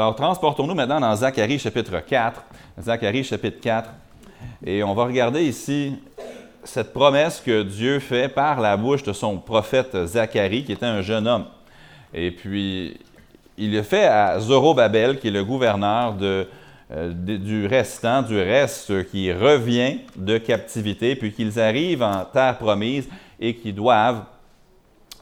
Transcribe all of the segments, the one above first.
Alors, transportons-nous maintenant dans Zacharie chapitre 4. Zacharie chapitre 4. Et on va regarder ici cette promesse que Dieu fait par la bouche de son prophète Zacharie, qui était un jeune homme. Et puis, il le fait à Zorobabel, qui est le gouverneur euh, du restant, du reste qui revient de captivité, puis qu'ils arrivent en terre promise et qui doivent,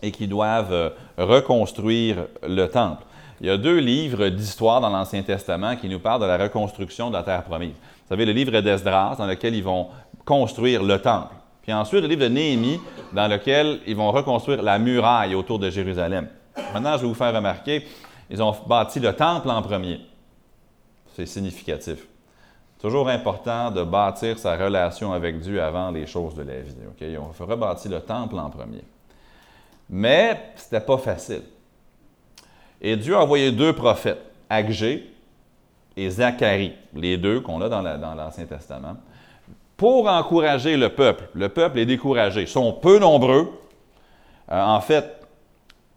et qui doivent euh, reconstruire le temple. Il y a deux livres d'histoire dans l'Ancien Testament qui nous parlent de la reconstruction de la terre promise. Vous savez, le livre d'Esdras, dans lequel ils vont construire le temple. Puis ensuite, le livre de Néhémie, dans lequel ils vont reconstruire la muraille autour de Jérusalem. Maintenant, je vais vous faire remarquer, ils ont bâti le temple en premier. C'est significatif. Toujours important de bâtir sa relation avec Dieu avant les choses de la vie. Ils ont rebâti le temple en premier. Mais ce n'était pas facile. Et Dieu a envoyé deux prophètes, Agé et Zacharie, les deux qu'on a dans l'Ancien Testament, pour encourager le peuple. Le peuple est découragé. Ils sont peu nombreux. Euh, en fait,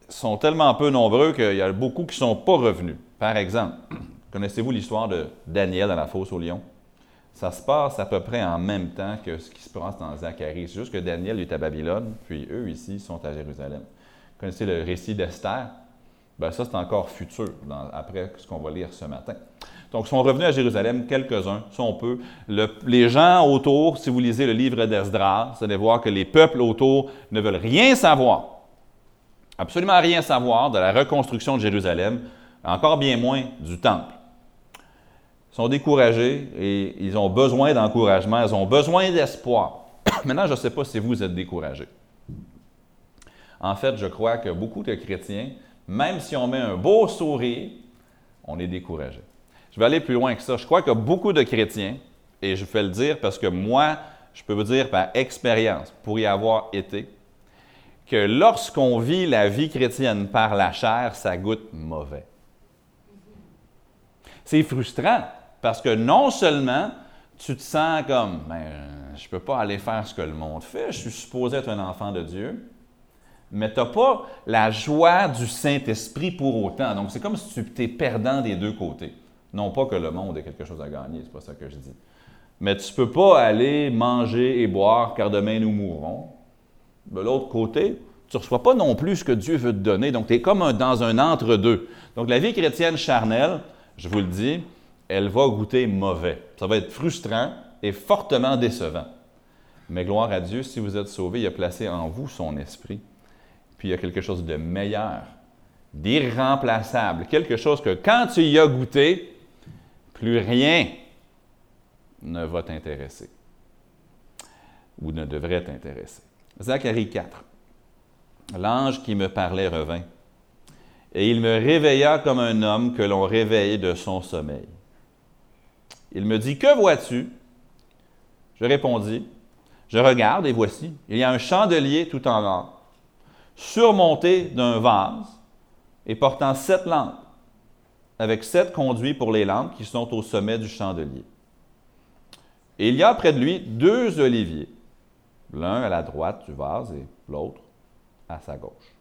ils sont tellement peu nombreux qu'il y a beaucoup qui ne sont pas revenus. Par exemple, connaissez-vous l'histoire de Daniel dans la fosse au lion? Ça se passe à peu près en même temps que ce qui se passe dans Zacharie. C'est juste que Daniel est à Babylone, puis eux ici sont à Jérusalem. Vous connaissez le récit d'Esther? Bien, ça, c'est encore futur, après ce qu'on va lire ce matin. Donc, ils sont revenus à Jérusalem, quelques-uns, sont peu. les gens autour, si vous lisez le livre d'Esdras, vous allez voir que les peuples autour ne veulent rien savoir, absolument rien savoir de la reconstruction de Jérusalem, encore bien moins du temple. Ils sont découragés et ils ont besoin d'encouragement, ils ont besoin d'espoir. Maintenant, je ne sais pas si vous êtes découragés. En fait, je crois que beaucoup de chrétiens même si on met un beau sourire, on est découragé. Je vais aller plus loin que ça. Je crois que beaucoup de chrétiens, et je vais le dire parce que moi, je peux vous dire par expérience, pour y avoir été, que lorsqu'on vit la vie chrétienne par la chair, ça goûte mauvais. C'est frustrant parce que non seulement tu te sens comme, ben, je ne peux pas aller faire ce que le monde fait, je suis supposé être un enfant de Dieu, mais tu n'as pas la joie du Saint-Esprit pour autant. Donc, c'est comme si tu étais perdant des deux côtés. Non pas que le monde ait quelque chose à gagner, c'est pas ça que je dis. Mais tu ne peux pas aller manger et boire car demain nous mourrons. De l'autre côté, tu ne reçois pas non plus ce que Dieu veut te donner. Donc, tu es comme dans un entre-deux. Donc, la vie chrétienne charnelle, je vous le dis, elle va goûter mauvais. Ça va être frustrant et fortement décevant. Mais gloire à Dieu, si vous êtes sauvé, il a placé en vous son esprit puis il y a quelque chose de meilleur, d'irremplaçable, quelque chose que quand tu y as goûté, plus rien ne va t'intéresser ou ne devrait t'intéresser. Zacharie 4. L'ange qui me parlait revint, et il me réveilla comme un homme que l'on réveille de son sommeil. Il me dit, Que vois-tu? Je répondis, Je regarde et voici, il y a un chandelier tout en or surmonté d'un vase et portant sept lampes, avec sept conduits pour les lampes qui sont au sommet du chandelier. Et il y a près de lui deux oliviers, l'un à la droite du vase et l'autre à sa gauche.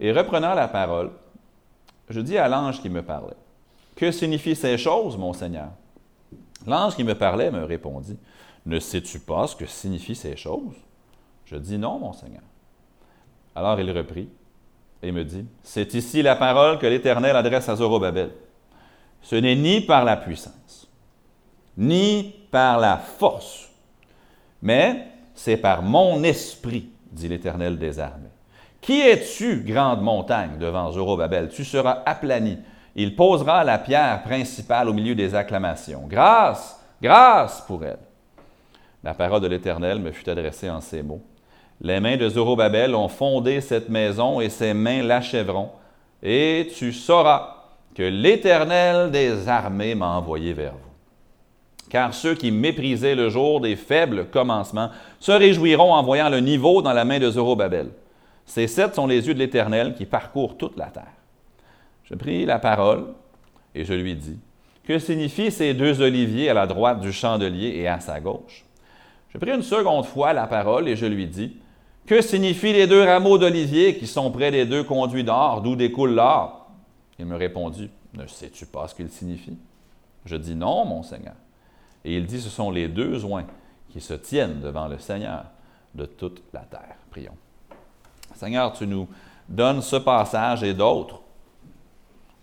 Et reprenant la parole, je dis à l'ange qui me parlait, Que signifient ces choses, mon Seigneur? L'ange qui me parlait me répondit, Ne sais-tu pas ce que signifient ces choses? Je dis non, mon Seigneur. Alors il reprit et me dit, C'est ici la parole que l'Éternel adresse à Zorobabel. Ce n'est ni par la puissance, ni par la force, mais c'est par mon esprit, dit l'Éternel des armées. Qui es-tu, grande montagne, devant Zorobabel? Tu seras aplani. Il posera la pierre principale au milieu des acclamations. Grâce, grâce pour elle. La parole de l'Éternel me fut adressée en ces mots. Les mains de Zorobabel ont fondé cette maison et ses mains l'achèveront. Et tu sauras que l'Éternel des armées m'a envoyé vers vous. Car ceux qui méprisaient le jour des faibles commencements se réjouiront en voyant le niveau dans la main de Zorobabel. Ces sept sont les yeux de l'Éternel qui parcourent toute la terre. Je pris la parole et je lui dis, Que signifient ces deux oliviers à la droite du chandelier et à sa gauche? Je pris une seconde fois la parole et je lui dis, Que signifient les deux rameaux d'olivier qui sont près des deux conduits d'or, d'où découle l'or? Il me répondit, Ne sais-tu pas ce qu'ils signifient? Je dis, Non, mon Seigneur. Et il dit, ce sont les deux oins qui se tiennent devant le Seigneur de toute la terre. Prions. Seigneur, tu nous donnes ce passage et d'autres,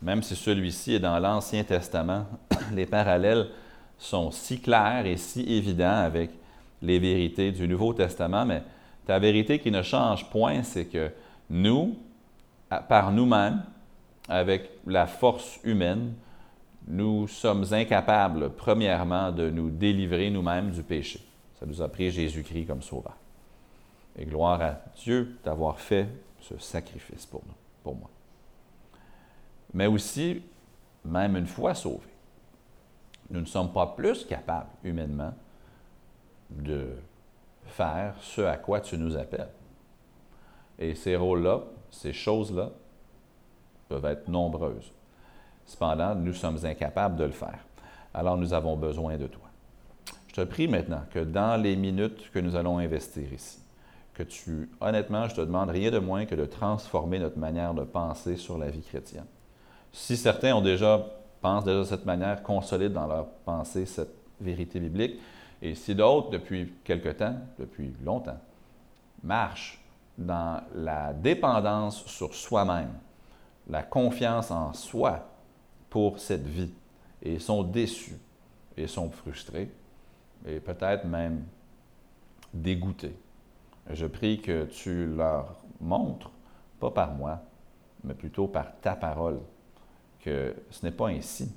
même si celui-ci est dans l'Ancien Testament, les parallèles sont si clairs et si évidents avec les vérités du Nouveau Testament, mais ta vérité qui ne change point, c'est que nous, par nous-mêmes, avec la force humaine, nous sommes incapables, premièrement, de nous délivrer nous-mêmes du péché. Ça nous a pris Jésus-Christ comme sauveur. Et gloire à Dieu d'avoir fait ce sacrifice pour nous, pour moi. Mais aussi, même une fois sauvés, nous ne sommes pas plus capables, humainement, de faire ce à quoi tu nous appelles. Et ces rôles-là, ces choses-là, peuvent être nombreuses. Cependant, nous sommes incapables de le faire. Alors nous avons besoin de toi. Je te prie maintenant que dans les minutes que nous allons investir ici, que tu, honnêtement, je te demande rien de moins que de transformer notre manière de penser sur la vie chrétienne. Si certains ont déjà, pensent déjà de cette manière, consolident dans leur pensée cette vérité biblique, et si d'autres, depuis quelque temps, depuis longtemps, marchent dans la dépendance sur soi-même, la confiance en soi, pour cette vie et sont déçus et sont frustrés et peut-être même dégoûtés. Je prie que tu leur montres, pas par moi, mais plutôt par ta parole, que ce n'est pas ainsi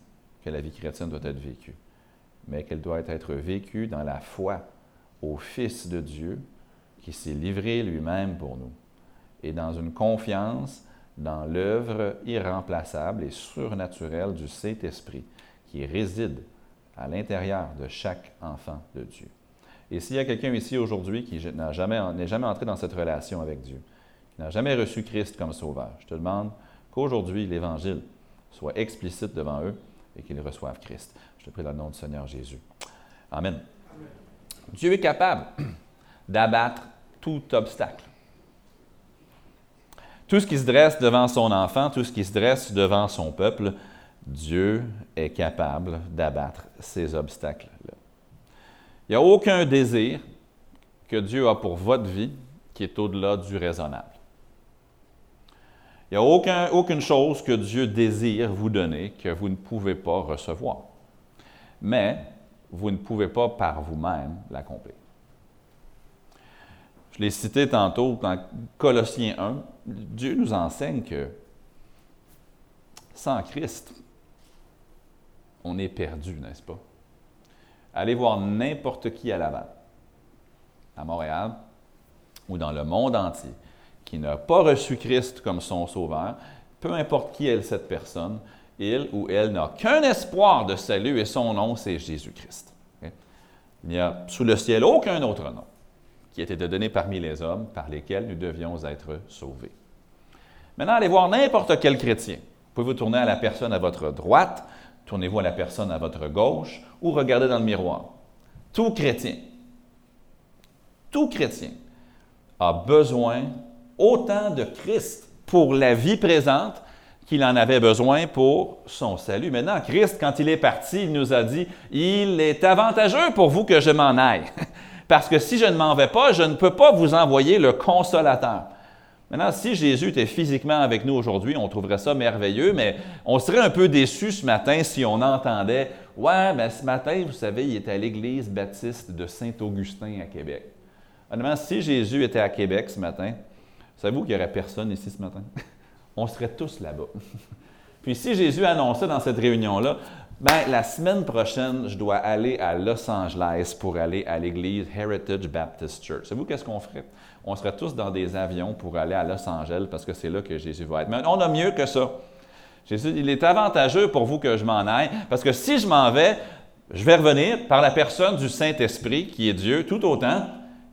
que la vie chrétienne doit être vécue, mais qu'elle doit être vécue dans la foi au Fils de Dieu qui s'est livré lui-même pour nous et dans une confiance dans l'œuvre irremplaçable et surnaturelle du Saint-Esprit qui réside à l'intérieur de chaque enfant de Dieu. Et s'il y a quelqu'un ici aujourd'hui qui n'est jamais, entré dans cette relation avec Dieu, qui n'a jamais reçu Christ comme sauveur, je te demande qu'aujourd'hui l'Évangile soit explicite devant eux et qu'ils reçoivent Christ. Je prie le nom du Seigneur Jésus. Amen. Dieu est capable d'abattre tout obstacle. Tout ce qui se dresse devant son enfant, tout ce qui se dresse devant son peuple, Dieu est capable d'abattre ces obstacles-là. Il n'y a aucun désir que Dieu a pour votre vie qui est au-delà du raisonnable. Il n'y a aucun, aucune chose que Dieu désire vous donner que vous ne pouvez pas recevoir. Mais vous ne pouvez pas par vous-même l'accomplir. Je l'ai cité tantôt dans Colossiens 1, Dieu nous enseigne que sans Christ, on est perdu, n'est-ce pas? Allez voir n'importe qui à Laval, à Montréal ou dans le monde entier, qui n'a pas reçu Christ comme son sauveur, peu importe qui est cette personne, il ou elle n'a qu'un espoir de salut et son nom, c'est Jésus-Christ. Il n'y a sous le ciel aucun autre nom qui était donné parmi les hommes par lesquels nous devions être sauvés. Maintenant, allez voir n'importe quel chrétien. Vous pouvez vous tourner à la personne à votre droite, tournez-vous à la personne à votre gauche ou regardez dans le miroir. Tout chrétien, tout chrétien a besoin autant de Christ pour la vie présente qu'il en avait besoin pour son salut. Maintenant, Christ, quand il est parti, il nous a dit, il est avantageux pour vous que je m'en aille. Parce que si je ne m'en vais pas, je ne peux pas vous envoyer le consolateur. Maintenant, si Jésus était physiquement avec nous aujourd'hui, on trouverait ça merveilleux, mais on serait un peu déçu ce matin si on entendait Ouais, mais ce matin, vous savez, il était à l'église baptiste de Saint-Augustin à Québec. Honnêtement, si Jésus était à Québec ce matin, savez-vous qu'il n'y aurait personne ici ce matin? on serait tous là-bas. Puis si Jésus annonçait dans cette réunion-là ben, la semaine prochaine, je dois aller à Los Angeles pour aller à l'église Heritage Baptist Church. Savez-vous qu'est-ce qu'on ferait? On serait tous dans des avions pour aller à Los Angeles parce que c'est là que Jésus va être. Mais on a mieux que ça. Jésus, il est avantageux pour vous que je m'en aille, parce que si je m'en vais, je vais revenir par la personne du Saint-Esprit, qui est Dieu, tout autant,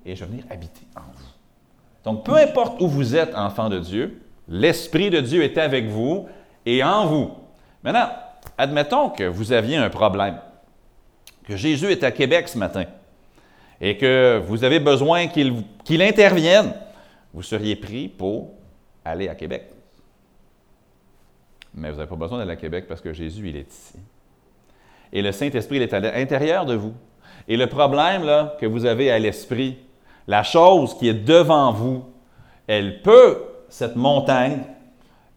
et je vais venir habiter en vous. Donc, peu importe où vous êtes, enfant de Dieu, l'Esprit de Dieu est avec vous et en vous. Maintenant, admettons que vous aviez un problème, que Jésus est à Québec ce matin, et que vous avez besoin qu'il intervienne, vous seriez pris pour aller à Québec. Mais vous n'avez pas besoin d'aller à Québec parce que Jésus, il est ici. Et le Saint-Esprit, il est à l'intérieur de vous. Et le problème que vous avez à l'esprit, la chose qui est devant vous, elle peut, cette montagne,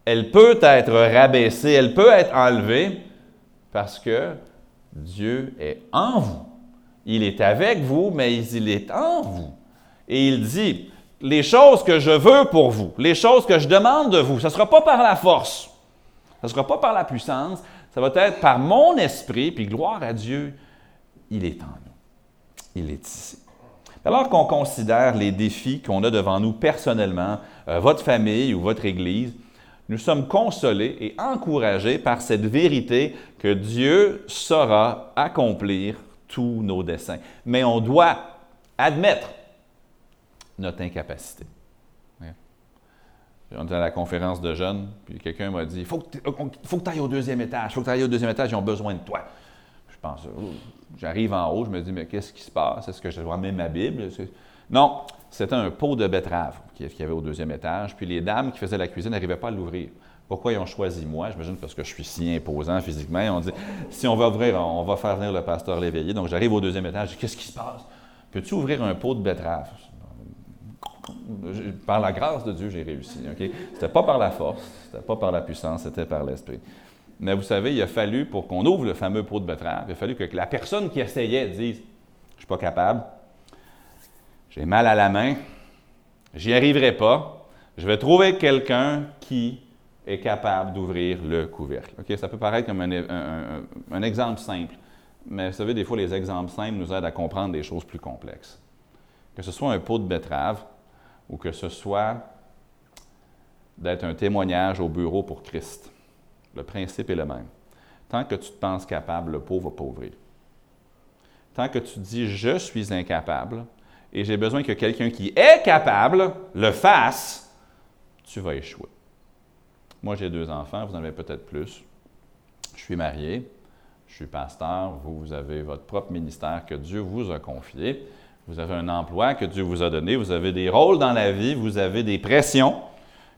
elle peut être rabaissée, elle peut être enlevée parce que Dieu est en vous. Il est avec vous, mais il est en vous. Et il dit, les choses que je veux pour vous, les choses que je demande de vous, ce ne sera pas par la force, ce ne sera pas par la puissance, ça va être par mon esprit, puis gloire à Dieu, il est en nous. Il est ici. Alors qu'on considère les défis qu'on a devant nous personnellement, euh, votre famille ou votre Église, nous sommes consolés et encouragés par cette vérité que Dieu saura accomplir tous nos desseins. Mais on doit admettre notre incapacité. On était à la conférence de jeunes, puis quelqu'un m'a dit Il faut que tu ailles au deuxième étage, il faut que tu ailles au deuxième étage, ils ont besoin de toi. Je pense J'arrive en haut, je me dis Mais qu'est-ce qui se passe? Est-ce que je dois mettre ma Bible? Non, c'était un pot de betterave qu'il y avait au deuxième étage, puis les dames qui faisaient la cuisine n'arrivaient pas à l'ouvrir. Pourquoi ils ont choisi moi? J'imagine parce que je suis si imposant physiquement. On dit, si on va ouvrir, on va faire venir le pasteur l'éveiller. Donc, j'arrive au deuxième étage, je dis, qu'est-ce qui se passe? Peux-tu ouvrir un pot de betterave? Par la grâce de Dieu, j'ai réussi. Ce n'était pas par la force, ce n'était pas par la puissance, c'était par l'Esprit. Mais vous savez, il a fallu, pour qu'on ouvre le fameux pot de betterave, il a fallu que la personne qui essayait dise Je ne suis pas capable, j'ai mal à la main, j'y arriverai pas, je vais trouver quelqu'un qui est capable d'ouvrir le couvercle. Ça peut paraître comme un exemple simple, mais vous savez, des fois, les exemples simples nous aident à comprendre des choses plus complexes. Que ce soit un pot de betterave, ou que ce soit d'être un témoignage au bureau pour Christ. Le principe est le même. Tant que tu te penses capable, le pauvre va pas ouvrir. Tant que tu dis je suis incapable et j'ai besoin que quelqu'un qui est capable le fasse, tu vas échouer. Moi, j'ai deux enfants, vous en avez peut-être plus. Je suis marié, je suis pasteur, vous, vous avez votre propre ministère que Dieu vous a confié. Vous avez un emploi que Dieu vous a donné, vous avez des rôles dans la vie, vous avez des pressions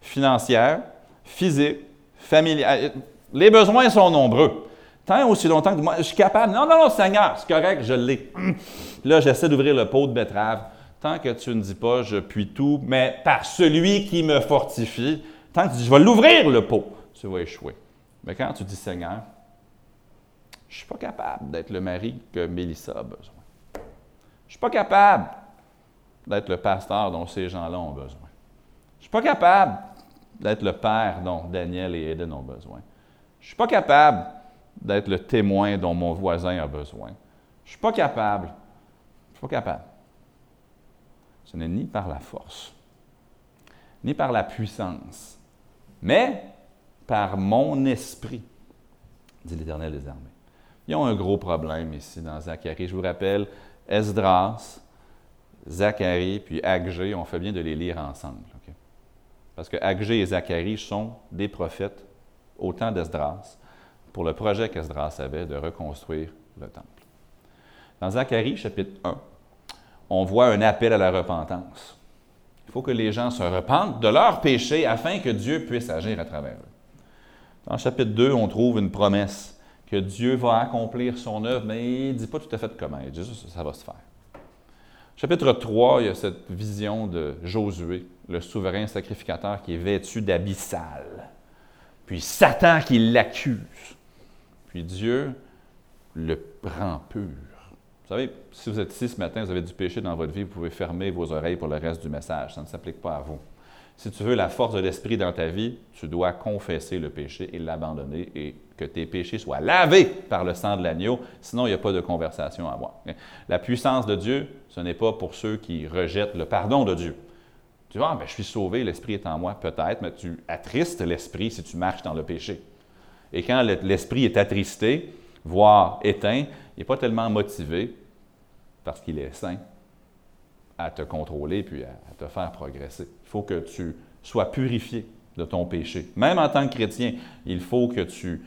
financières, physiques, familiales. Les besoins sont nombreux. Tant aussi longtemps que moi, je suis capable. Non, non, non, Seigneur, c'est correct, je l'ai. Là, j'essaie d'ouvrir le pot de betterave. Tant que tu ne dis pas, je puis tout, mais par celui qui me fortifie, tant que tu dis, je vais l'ouvrir le pot, tu vas échouer. Mais quand tu dis, Seigneur, je ne suis pas capable d'être le mari que Mélissa a besoin. Je ne suis pas capable d'être le pasteur dont ces gens-là ont besoin. Je ne suis pas capable d'être le père dont Daniel et Eden ont besoin. Je ne suis pas capable d'être le témoin dont mon voisin a besoin. Je ne suis pas capable. Je suis pas capable. Ce n'est ni par la force, ni par la puissance, mais par mon esprit, dit l'Éternel des armées. Ils ont un gros problème ici dans Zacharie. Je vous rappelle, Esdras, Zacharie, puis Agé, on fait bien de les lire ensemble. Parce que Agé et Zacharie sont des prophètes au temps d'Esdras pour le projet qu'Esdras avait de reconstruire le temple. Dans Zacharie, chapitre 1, on voit un appel à la repentance. Il faut que les gens se repentent de leurs péchés afin que Dieu puisse agir à travers eux. Dans chapitre 2, on trouve une promesse que Dieu va accomplir son œuvre, mais il ne dit pas tout à fait comment. Il dit juste ça va se faire. Chapitre 3, il y a cette vision de Josué, le souverain sacrificateur qui est vêtu d'abyssal. Puis Satan qui l'accuse. Puis Dieu le rend pur. Vous savez, si vous êtes ici ce matin, vous avez du péché dans votre vie, vous pouvez fermer vos oreilles pour le reste du message. Ça ne s'applique pas à vous. Si tu veux la force de l'Esprit dans ta vie, tu dois confesser le péché et l'abandonner et que tes péchés soient lavés par le sang de l'agneau, sinon il n'y a pas de conversation à avoir. La puissance de Dieu, ce n'est pas pour ceux qui rejettent le pardon de Dieu. Tu vois, ah, je suis sauvé, l'Esprit est en moi, peut-être, mais tu attristes l'Esprit si tu marches dans le péché. Et quand l'esprit est attristé, voire éteint, il n'est pas tellement motivé, parce qu'il est saint, à te contrôler puis à, te faire progresser. Il faut que tu sois purifié de ton péché. Même en tant que chrétien, il faut que tu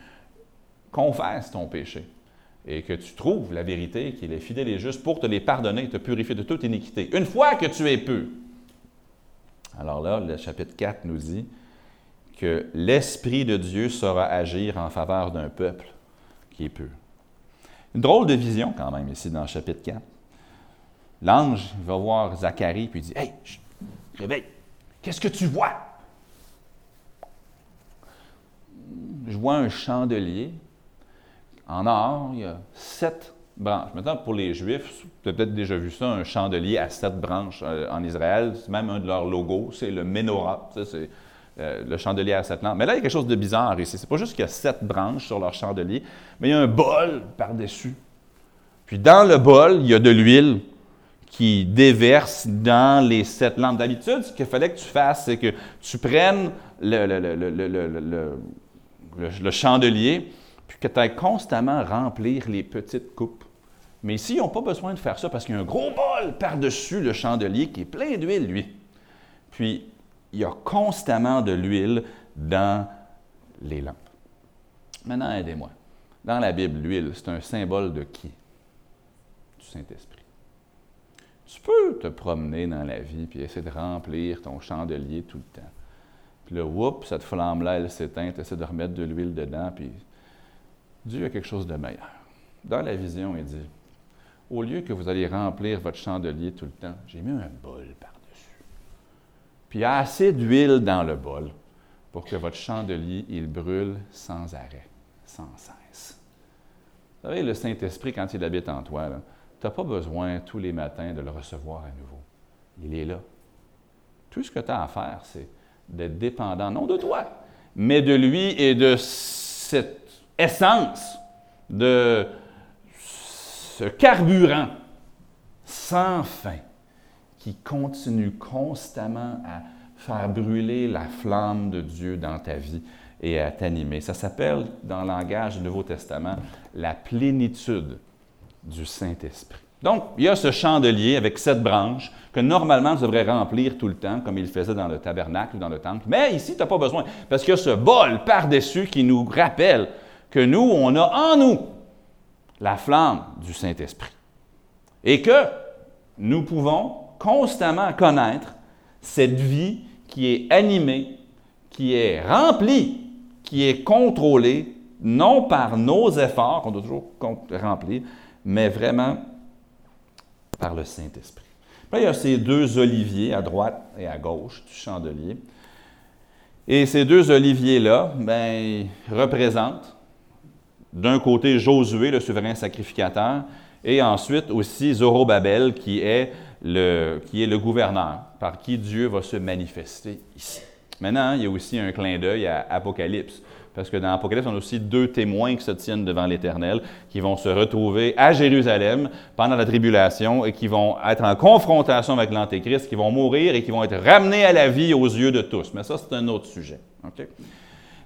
confesses ton péché et que tu trouves la vérité, qu'il est fidèle et juste pour te les pardonner, te purifier de toute iniquité. Une fois que tu es pur. Alors là, le chapitre 4 nous dit que l'Esprit de Dieu saura agir en faveur d'un peuple qui est pur. Une drôle de vision quand même ici dans le chapitre 4. L'ange va voir Zacharie puis dit Hey, réveille, qu'est-ce que tu vois? Je vois un chandelier en or, il y a sept branches. Maintenant, pour les Juifs, tu as peut-être déjà vu ça, un chandelier à sept branches euh, en Israël. C'est même un de leurs logos, c'est le menorah. c'est euh, le chandelier à sept lampes. Mais là, il y a quelque chose de bizarre ici. C'est pas juste qu'il y a sept branches sur leur chandelier, mais il y a un bol par-dessus. Puis dans le bol, il y a de l'huile qui déverse dans les sept lampes. D'habitude, ce qu'il fallait que tu fasses, c'est que tu prennes le, chandelier, puis que tu ailles constamment remplir les petites coupes. Mais ici, ils n'ont pas besoin de faire ça parce qu'il y a un gros bol par-dessus le chandelier qui est plein d'huile, lui. Puis, il y a constamment de l'huile dans les lampes. Maintenant, aidez-moi. Dans la Bible, l'huile, c'est un symbole de qui? Du Saint-Esprit. Tu peux te promener dans la vie puis essayer de remplir ton chandelier tout le temps. Puis là, oups, cette flamme-là, elle s'éteint, tu essaies de remettre de l'huile dedans, puis Dieu a quelque chose de meilleur. Dans la vision, il dit, au lieu que vous allez remplir votre chandelier tout le temps, j'ai mis un bol par-dessus. Puis il y a assez d'huile dans le bol pour que votre chandelier, il brûle sans arrêt, sans cesse. Vous savez, le Saint-Esprit, quand il habite en toi, tu n'as pas besoin tous les matins de le recevoir à nouveau. Il est là. Tout ce que tu as à faire, c'est d'être dépendant, non de toi, mais de lui et de cette essence, de ce carburant sans fin qui continue constamment à faire brûler la flamme de Dieu dans ta vie et à t'animer. Ça s'appelle, dans le langage du Nouveau Testament, la plénitude du Saint-Esprit. Donc, il y a ce chandelier avec sept branches que normalement tu devrais remplir tout le temps, comme il faisait dans le tabernacle ou dans le temple. Mais ici, tu n'as pas besoin, parce qu'il y a ce bol par-dessus qui nous rappelle que nous, on a en nous la flamme du Saint-Esprit. Et que nous pouvons constamment connaître cette vie qui est animée, qui est remplie, qui est contrôlée, non par nos efforts, qu'on doit toujours remplir, mais vraiment par le Saint-Esprit. il y a ces deux oliviers à droite et à gauche du chandelier. Et ces deux oliviers-là, ben, représentent d'un côté Josué, le souverain sacrificateur, et ensuite aussi Zorobabel, qui est, le, qui est le gouverneur, par qui Dieu va se manifester ici. Maintenant, il y a aussi un clin d'œil à Apocalypse, parce que dans Apocalypse, on a aussi deux témoins qui se tiennent devant l'Éternel, qui vont se retrouver à Jérusalem pendant la tribulation et qui vont être en confrontation avec l'Antéchrist, qui vont mourir et qui vont être ramenés à la vie aux yeux de tous. Mais ça, c'est un autre sujet.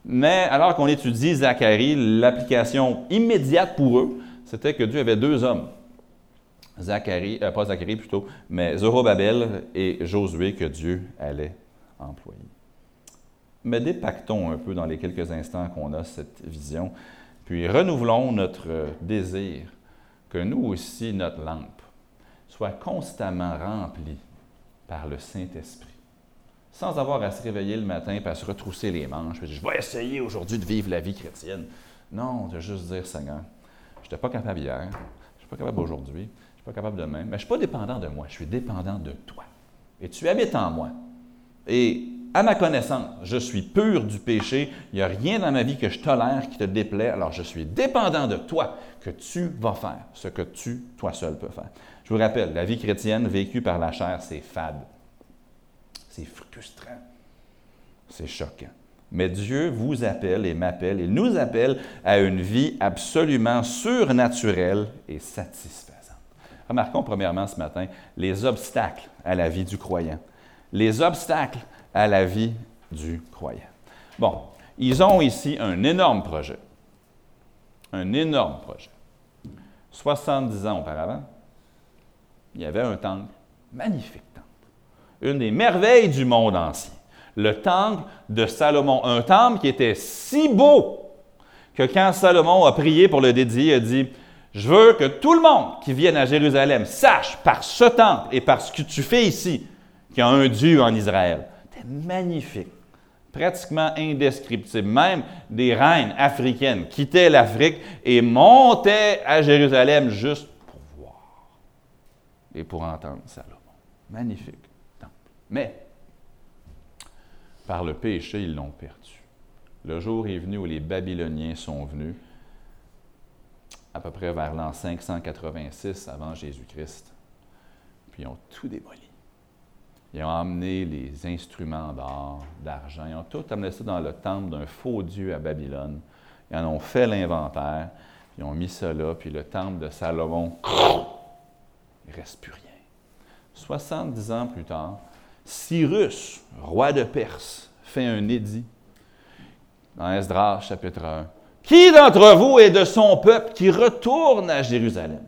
Mais alors qu'on étudie Zacharie, l'application immédiate pour eux, c'était que Dieu avait deux hommes. Zacharie, euh, pas Zacharie plutôt, mais Zorobabel et Josué que Dieu allait employer. Mais dépactons un peu dans les quelques instants qu'on a cette vision, puis renouvelons notre désir que nous aussi, notre lampe, soit constamment remplie par le Saint-Esprit sans avoir à se réveiller le matin et à se retrousser les manches. Je vais essayer aujourd'hui de vivre la vie chrétienne. Non, de juste dire, Seigneur, je n'étais pas capable hier, je ne suis pas capable aujourd'hui, je ne suis pas capable demain, mais je ne suis pas dépendant de moi, je suis dépendant de toi. Et tu habites en moi. Et à ma connaissance, je suis pur du péché, il n'y a rien dans ma vie que je tolère qui te déplaît, alors je suis dépendant de toi que tu vas faire ce que tu, toi seul, peux faire. Je vous rappelle, la vie chrétienne vécue par la chair, c'est fade. C'est frustrant. C'est choquant. Mais Dieu vous appelle et m'appelle, il nous appelle à une vie absolument surnaturelle et satisfaisante. Remarquons premièrement ce matin les obstacles à la vie du croyant. Les obstacles à la vie du croyant. Bon, Ils ont ici un énorme projet. Un énorme projet. 70 ans auparavant, il y avait un temple, magnifique temple, une des merveilles du monde ancien, le temple de Salomon, un temple qui était si beau que quand Salomon a prié pour le dédier, il a dit, je veux que tout le monde qui vienne à Jérusalem sache par ce temple et par ce que tu fais ici qu'il y a un Dieu en Israël. C'était magnifique, pratiquement indescriptible. Même des reines africaines quittaient l'Afrique et montaient à Jérusalem juste pour voir et pour entendre Salomon. Magnifique temple. Mais, par le péché, ils l'ont perdu. Le jour est venu où les Babyloniens sont venus, à peu près vers l'an 586 avant Jésus-Christ, puis ils ont tout démoli. Ils ont amené les instruments d'or, d'argent, ils ont tout amené ça dans le temple d'un faux dieu à Babylone. Ils en ont fait l'inventaire, ils ont mis ça là, puis le temple de Salomon, il ne reste plus rien. 70 ans plus tard, Cyrus, roi de Perse, fait un édit dans Esdras chapitre 1. Qui d'entre vous est de son peuple qui retourne à Jérusalem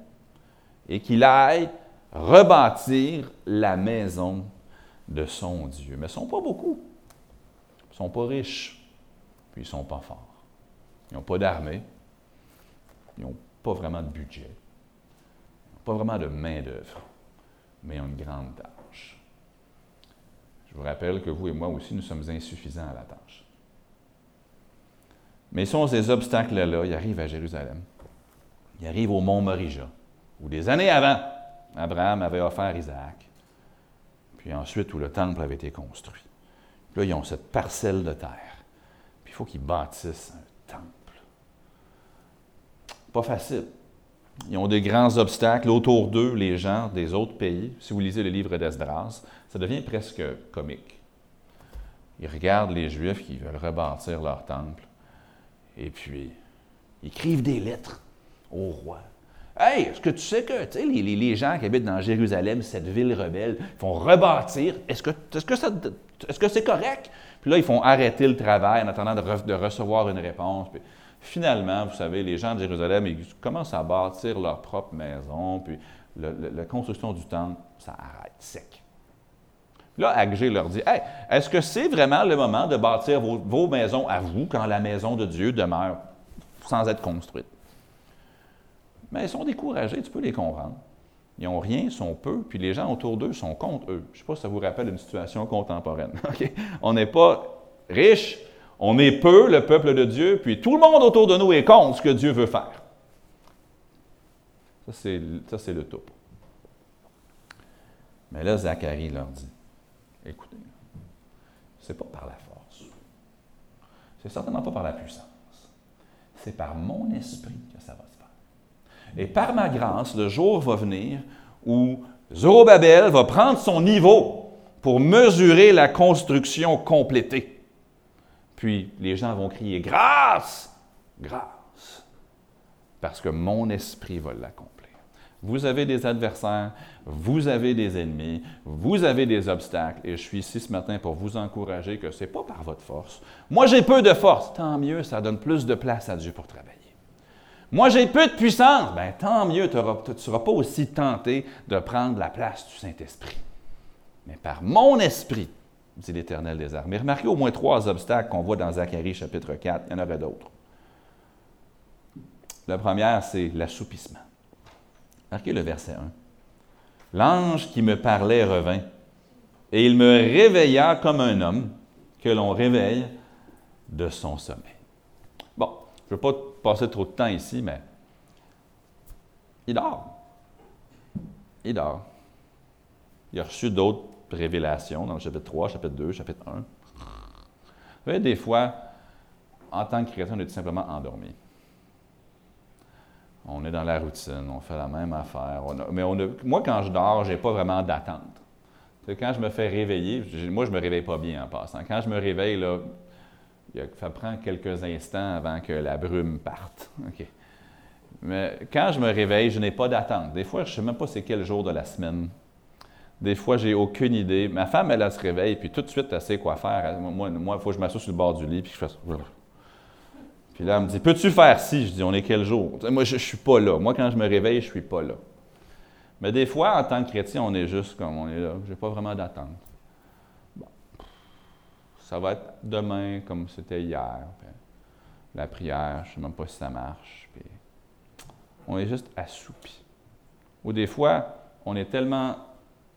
et qu'il aille rebâtir la maison de son Dieu? Mais ils ne sont pas beaucoup. Ils ne sont pas riches, puis ils ne sont pas forts. Ils n'ont pas d'armée. Ils n'ont pas vraiment de budget. Ils n'ont pas vraiment de main-d'œuvre. Mais ils ont une grande tâche. Je vous rappelle que vous et moi aussi, nous sommes insuffisants à la tâche. Mais sont ces obstacles-là, ils arrivent à Jérusalem. Ils arrivent au mont Morija, où des années avant, Abraham avait offert Isaac. Puis ensuite, où le temple avait été construit. Puis là, ils ont cette parcelle de terre. Puis il faut qu'ils bâtissent un temple. Pas facile. Ils ont des grands obstacles autour d'eux, les gens des autres pays. Si vous lisez le livre d'Esdras, ça devient presque comique. Ils regardent les Juifs qui veulent rebâtir leur temple. Et puis, ils écrivent des lettres au roi. Hey, est-ce que tu sais que les, gens qui habitent dans Jérusalem, cette ville rebelle, font rebâtir? Est-ce que c'est correct? Puis là, ils font arrêter le travail en attendant de, recevoir une réponse. Puis finalement, vous savez, les gens de Jérusalem, ils commencent à bâtir leur propre maison. Puis la construction du temple, ça arrête sec. Là, Agé leur dit Hey, est-ce que c'est vraiment le moment de bâtir vos, maisons à vous quand la maison de Dieu demeure sans être construite? Mais ils sont découragés, tu peux les comprendre. Ils n'ont rien, ils sont peu, puis les gens autour d'eux sont contre eux. Je ne sais pas si ça vous rappelle une situation contemporaine. On n'est pas riche, on est peu, le peuple de Dieu, puis tout le monde autour de nous est contre ce que Dieu veut faire. Ça, c'est le top. Mais là, Zacharie leur dit Écoutez, ce n'est pas par la force. C'est certainement pas par la puissance. C'est par mon esprit que ça va se faire. Et par ma grâce, le jour va venir où Zorobabel va prendre son niveau pour mesurer la construction complétée. Puis les gens vont crier Grâce, grâce, parce que mon esprit va l'accomplir. Vous avez des adversaires, vous avez des ennemis, vous avez des obstacles, et je suis ici ce matin pour vous encourager que ce n'est pas par votre force. Moi, j'ai peu de force, tant mieux, ça donne plus de place à Dieu pour travailler. Moi, j'ai peu de puissance, bien, tant mieux, tu ne seras pas aussi tenté de prendre la place du Saint-Esprit. Mais par mon esprit, dit l'Éternel des armées. Remarquez au moins trois obstacles qu'on voit dans Zacharie chapitre 4, il y en aurait d'autres. La première, c'est l'assoupissement. Marquez le verset 1. L'ange qui me parlait revint, et il me réveilla comme un homme que l'on réveille de son sommeil. Bon, je ne veux pas passer trop de temps ici, mais il dort. Il dort. Il a reçu d'autres révélations dans le chapitre 3, chapitre 2, chapitre 1. Vous voyez, des fois, en tant que chrétien, on est tout simplement endormi. On est dans la routine, on fait la même affaire. mais moi, quand je dors, je n'ai pas vraiment d'attente. Quand je me fais réveiller, moi, je ne me réveille pas bien en passant. Quand je me réveille, là, ça prend quelques instants avant que la brume parte. Mais quand je me réveille, je n'ai pas d'attente. Des fois, je ne sais même pas c'est quel jour de la semaine. Des fois, j'ai aucune idée. Ma femme, elle, se réveille, puis tout de suite, elle sait quoi faire. Moi, il faut que je m'assoie sur le bord du lit, puis je fais Puis là, elle me dit Peux-tu faire ci? Je dis On est quel jour? Moi, je ne suis pas là. Moi, quand je me réveille, je ne suis pas là. Mais des fois, en tant que chrétien, on est juste comme on est là. Je n'ai pas vraiment d'attente. Ça va être demain comme c'était hier. la prière, je ne sais même pas si ça marche. On est juste assoupi. Ou des fois, on est tellement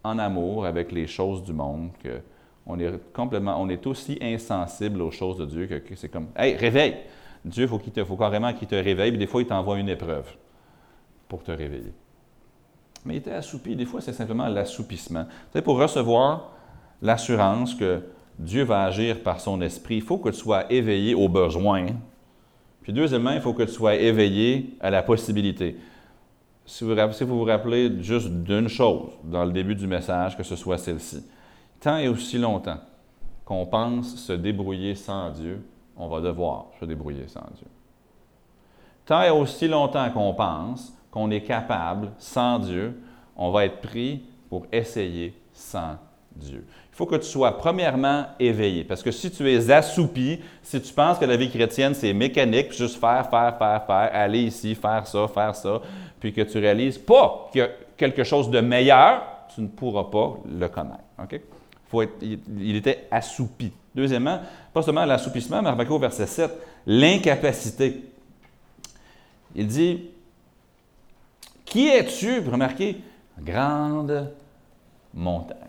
en amour avec les choses du monde que on est complètement, on est aussi insensible aux choses de Dieu que, c'est comme, hey, réveille! Dieu, faut il faut carrément qu'il te réveille, puis des fois, il t'envoie une épreuve pour te réveiller. Mais il était assoupi. Des fois, c'est simplement l'assoupissement. Tu pour recevoir l'assurance que Dieu va agir par son esprit, il faut que tu sois éveillé aux besoins. Puis deuxièmement, il faut que tu sois éveillé à la possibilité. Si vous, vous rappelez juste d'une chose dans le début du message, que ce soit celle-ci. Tant et aussi longtemps qu'on pense se débrouiller sans Dieu, on va devoir se débrouiller sans Dieu. Tant et aussi longtemps qu'on pense qu'on est capable sans Dieu, on va être pris pour essayer sans Dieu. Il faut que tu sois premièrement éveillé, parce que si tu es assoupi, si tu penses que la vie chrétienne, c'est mécanique, juste faire, faire, faire, faire, aller ici, faire ça, faire ça, puis que tu réalises pas a quelque chose de meilleur, tu ne pourras pas le connaître. Être, il, était assoupi. Deuxièmement, pas seulement l'assoupissement, mais au verset 7, l'incapacité. Il dit Qui es-tu Remarquez, grande montagne.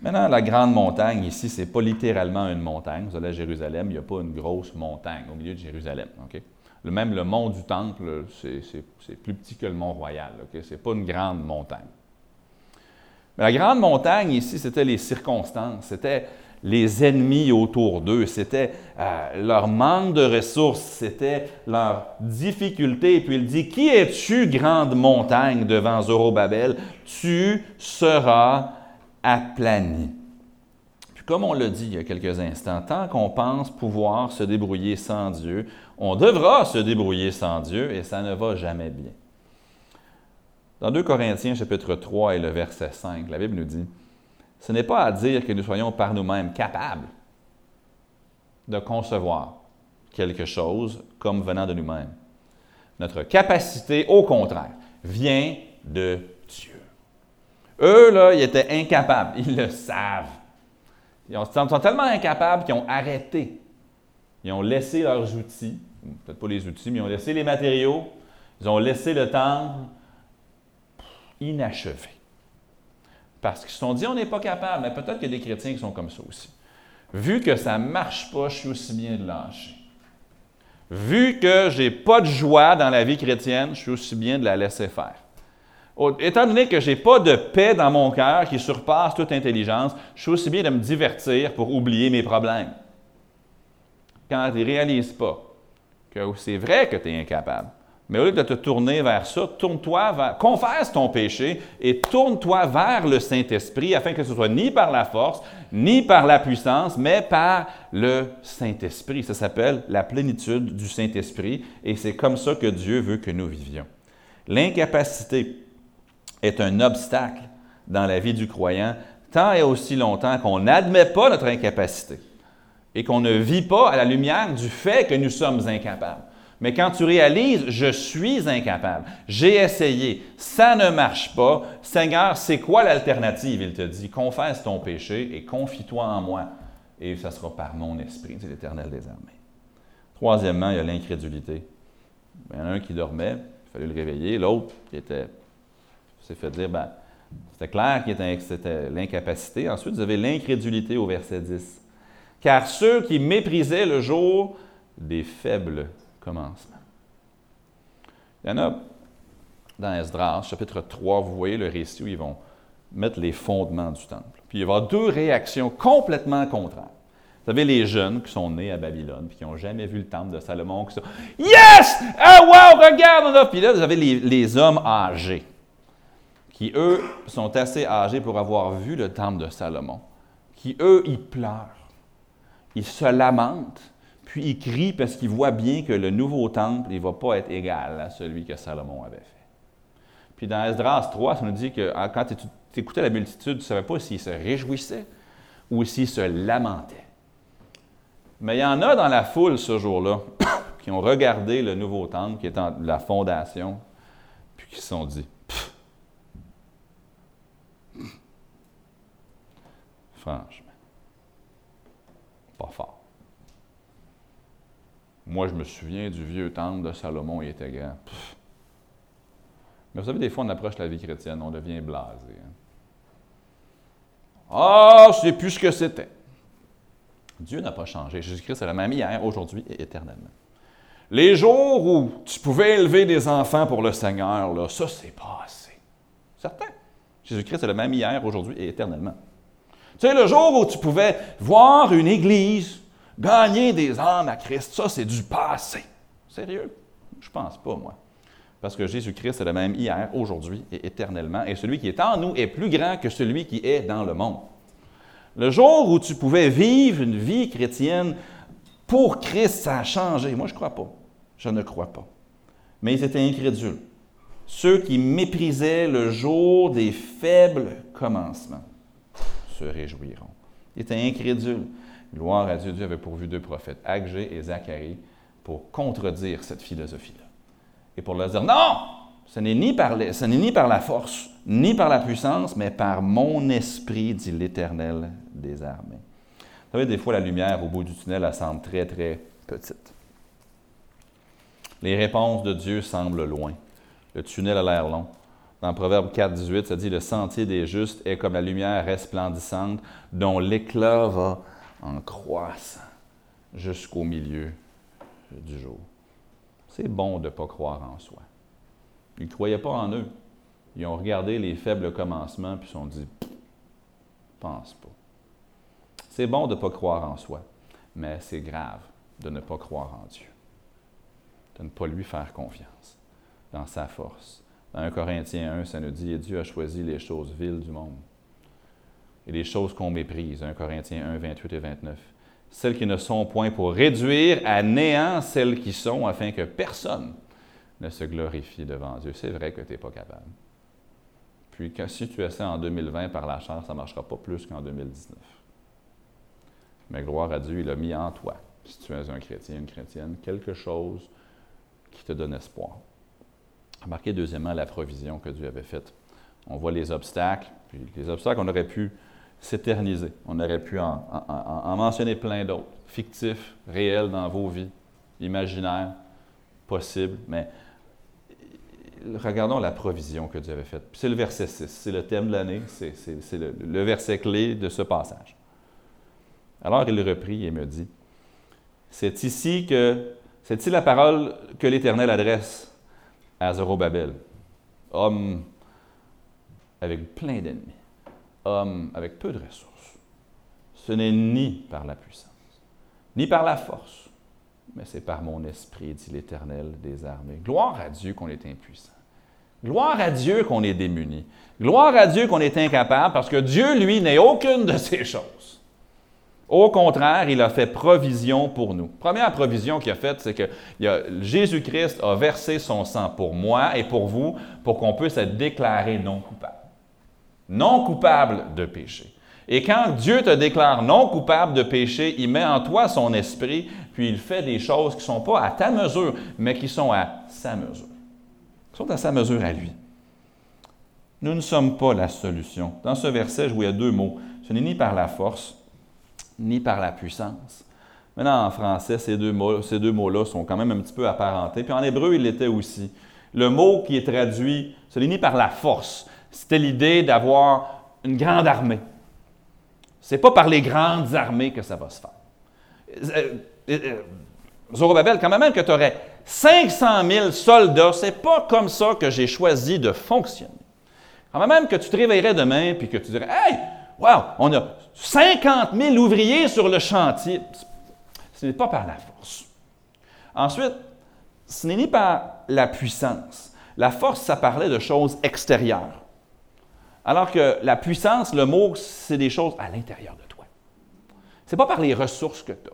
Maintenant, la grande montagne, ici, ce n'est pas littéralement une montagne. Vous allez à Jérusalem, il n'y a pas une grosse montagne au milieu de Jérusalem. Même le mont du Temple, c'est plus petit que le mont Royal. Ce n'est pas une grande montagne. Mais la grande montagne, ici, c'était les circonstances, c'était les ennemis autour d'eux, c'était euh, leur manque de ressources, c'était leur difficulté. Et puis il dit, Qui es-tu, grande montagne, devant Zorobabel? Tu seras aplani. Puis comme on l'a dit il y a quelques instants, tant qu'on pense pouvoir se débrouiller sans Dieu, on devra se débrouiller sans Dieu et ça ne va jamais bien. Dans 2 Corinthiens chapitre 3 et le verset 5, la Bible nous dit, ce n'est pas à dire que nous soyons par nous-mêmes capables de concevoir quelque chose comme venant de nous-mêmes. Notre capacité, au contraire, vient de Dieu. Eux, là, ils étaient incapables, ils le savent. Ils sont tellement incapables qu'ils ont arrêté. Ils ont laissé leurs outils, peut-être pas les outils, mais ils ont laissé les matériaux, ils ont laissé le temple inachevé. Parce qu'ils se sont dit, on n'est pas capable, mais peut-être qu'il y a des chrétiens qui sont comme ça aussi. Vu que ça ne marche pas, je suis aussi bien de lâcher. Vu que je n'ai pas de joie dans la vie chrétienne, je suis aussi bien de la laisser faire. Étant donné que je n'ai pas de paix dans mon cœur qui surpasse toute intelligence, je suis aussi bien de me divertir pour oublier mes problèmes. Quand tu ne réalises pas que c'est vrai que tu es incapable, mais au lieu de te tourner vers ça, tourne-toi vers, confesse ton péché et tourne-toi vers le Saint-Esprit afin que ce soit ni par la force, ni par la puissance, mais par le Saint-Esprit. Ça s'appelle la plénitude du Saint-Esprit et c'est comme ça que Dieu veut que nous vivions. L'incapacité est un obstacle dans la vie du croyant tant et aussi longtemps qu'on n'admet pas notre incapacité et qu'on ne vit pas à la lumière du fait que nous sommes incapables. Mais quand tu réalises, je suis incapable, j'ai essayé, ça ne marche pas, Seigneur, c'est quoi l'alternative? Il te dit, confesse ton péché et confie-toi en moi, et ça sera par mon esprit, dit l'Éternel des armées. Troisièmement, il y a l'incrédulité. Il y en a un qui dormait, il fallait le réveiller, l'autre qui était, s'est fait dire, ben, c'était clair que c'était l'incapacité. Ensuite, vous avez l'incrédulité au verset 10. Car ceux qui méprisaient le jour des faibles commencement. Il y en a dans Esdras, chapitre 3, vous voyez le récit où ils vont mettre les fondements du temple. Puis il va y avoir deux réactions complètement contraires. Vous savez, les jeunes qui sont nés à Babylone, puis qui n'ont jamais vu le temple de Salomon, qui sont Yes! Ah, wow, regarde! Puis là, vous avez les, hommes âgés, qui, eux, sont assez âgés pour avoir vu le temple de Salomon, qui, eux, ils pleurent, ils se lamentent, puis il crie parce qu'il voit bien que le nouveau temple, il ne va pas être égal à celui que Salomon avait fait. Puis dans Esdras 3, ça nous dit que ah, quand tu écoutais la multitude, tu ne savais pas s'il se réjouissait ou s'il se lamentait. Mais il y en a dans la foule ce jour-là qui ont regardé le nouveau temple qui est en la fondation, puis qui se sont dit Pas fort. Moi, je me souviens du vieux temple de Salomon, il était grand. Mais vous savez, des fois, on approche la vie chrétienne, on devient blasé. Hein. Ah, sais plus ce que c'était. Dieu n'a pas changé. Jésus-Christ est la même hier, aujourd'hui et éternellement. Les jours où tu pouvais élever des enfants pour le Seigneur, là, ça, c'est passé. Certain. Jésus-Christ est le même hier, aujourd'hui et éternellement. Tu sais, le jour où tu pouvais voir une église gagner des âmes à Christ, ça, c'est du passé. Sérieux? Je pense pas, moi. Parce que Jésus-Christ est le même hier, aujourd'hui et éternellement. Et celui qui est en nous est plus grand que celui qui est dans le monde. Le jour où tu pouvais vivre une vie chrétienne pour Christ, ça a changé. Moi, je ne crois pas. Je ne crois pas. Mais ils étaient incrédules. Ceux qui méprisaient le jour des faibles commencements se réjouiront. Ils étaient incrédules. Gloire à Dieu, Dieu avait pourvu deux prophètes, Agé et Zacharie, pour contredire cette philosophie-là. Et pour leur dire, non, ce n'est ni, ni par la force, ni par la puissance, mais par mon esprit, dit l'Éternel des armées. Vous savez, des fois, la lumière au bout du tunnel, elle semble très, très petite. Les réponses de Dieu semblent loin. Le tunnel a l'air long. Dans Proverbe 4, 18, ça dit Le sentier des justes est comme la lumière resplendissante dont l'éclat va en croissant jusqu'au milieu du jour. C'est bon de ne pas croire en soi. Ils ne croyaient pas en eux. Ils ont regardé les faibles commencements puis se sont dit pense pas. C'est bon de ne pas croire en soi, mais c'est grave de ne pas croire en Dieu, de ne pas lui faire confiance dans sa force. Dans 1 Corinthiens 1, ça nous dit Et Dieu a choisi les choses viles du monde et les choses qu'on méprise. 1 Corinthiens 1, 28 et 29. Celles qui ne sont point pour réduire à néant celles qui sont, afin que personne ne se glorifie devant Dieu. C'est vrai que tu n'es pas capable. Puis si tu essaies en 2020 par la chair, ça ne marchera pas plus qu'en 2019. Mais gloire à Dieu, il a mis en toi, si tu es un chrétien, une chrétienne, quelque chose qui te donne espoir. Remarquez deuxièmement la provision que Dieu avait faite. On voit les obstacles, puis les obstacles, on aurait pu s'éterniser. On aurait pu en, en mentionner plein d'autres, fictifs, réels dans vos vies, imaginaires, possibles, mais regardons la provision que Dieu avait faite. C'est le verset 6, c'est le thème de l'année, c'est le, verset clé de ce passage. Alors il reprit et me dit, c'est ici que, c'est ici la parole que l'Éternel adresse à homme avec plein d'ennemis, homme avec peu de ressources. Ce n'est ni par la puissance, ni par la force, mais c'est par mon esprit, dit l'Éternel des armées. Gloire à Dieu qu'on est impuissant. Gloire à Dieu qu'on est démuni. Gloire à Dieu qu'on est incapable parce que Dieu, lui, n'est aucune de ces choses. Au contraire, il a fait provision pour nous. Première provision qu'il a faite, c'est que Jésus-Christ a versé son sang pour moi et pour vous pour qu'on puisse être déclaré non coupable. Non coupable de péché. Et quand Dieu te déclare non coupable de péché, il met en toi son esprit, puis il fait des choses qui ne sont pas à ta mesure, mais qui sont à sa mesure. Qui sont à sa mesure à lui. Nous ne sommes pas la solution. Dans ce verset, je voyais deux mots. Ce n'est ni par la force, ni par la puissance. Maintenant, en français, ces deux, mots, ces deux mots-là sont quand même un petit peu apparentés. Puis en hébreu, il l'était aussi. Le mot qui est traduit, ce n'est par la force. C'était l'idée d'avoir une grande armée. Ce n'est pas par les grandes armées que ça va se faire. Euh, euh, euh, Zorobabel, quand même que tu aurais 500 000 soldats, ce n'est pas comme ça que j'ai choisi de fonctionner. Quand même que tu te réveillerais demain et que tu dirais Hey, wow, on a 50 000 ouvriers sur le chantier. Ce n'est pas par la force. Ensuite, ce n'est ni par la puissance. La force, ça parlait de choses extérieures. Alors que la puissance, le mot, c'est des choses à l'intérieur de toi. Ce n'est pas par les ressources que tu as.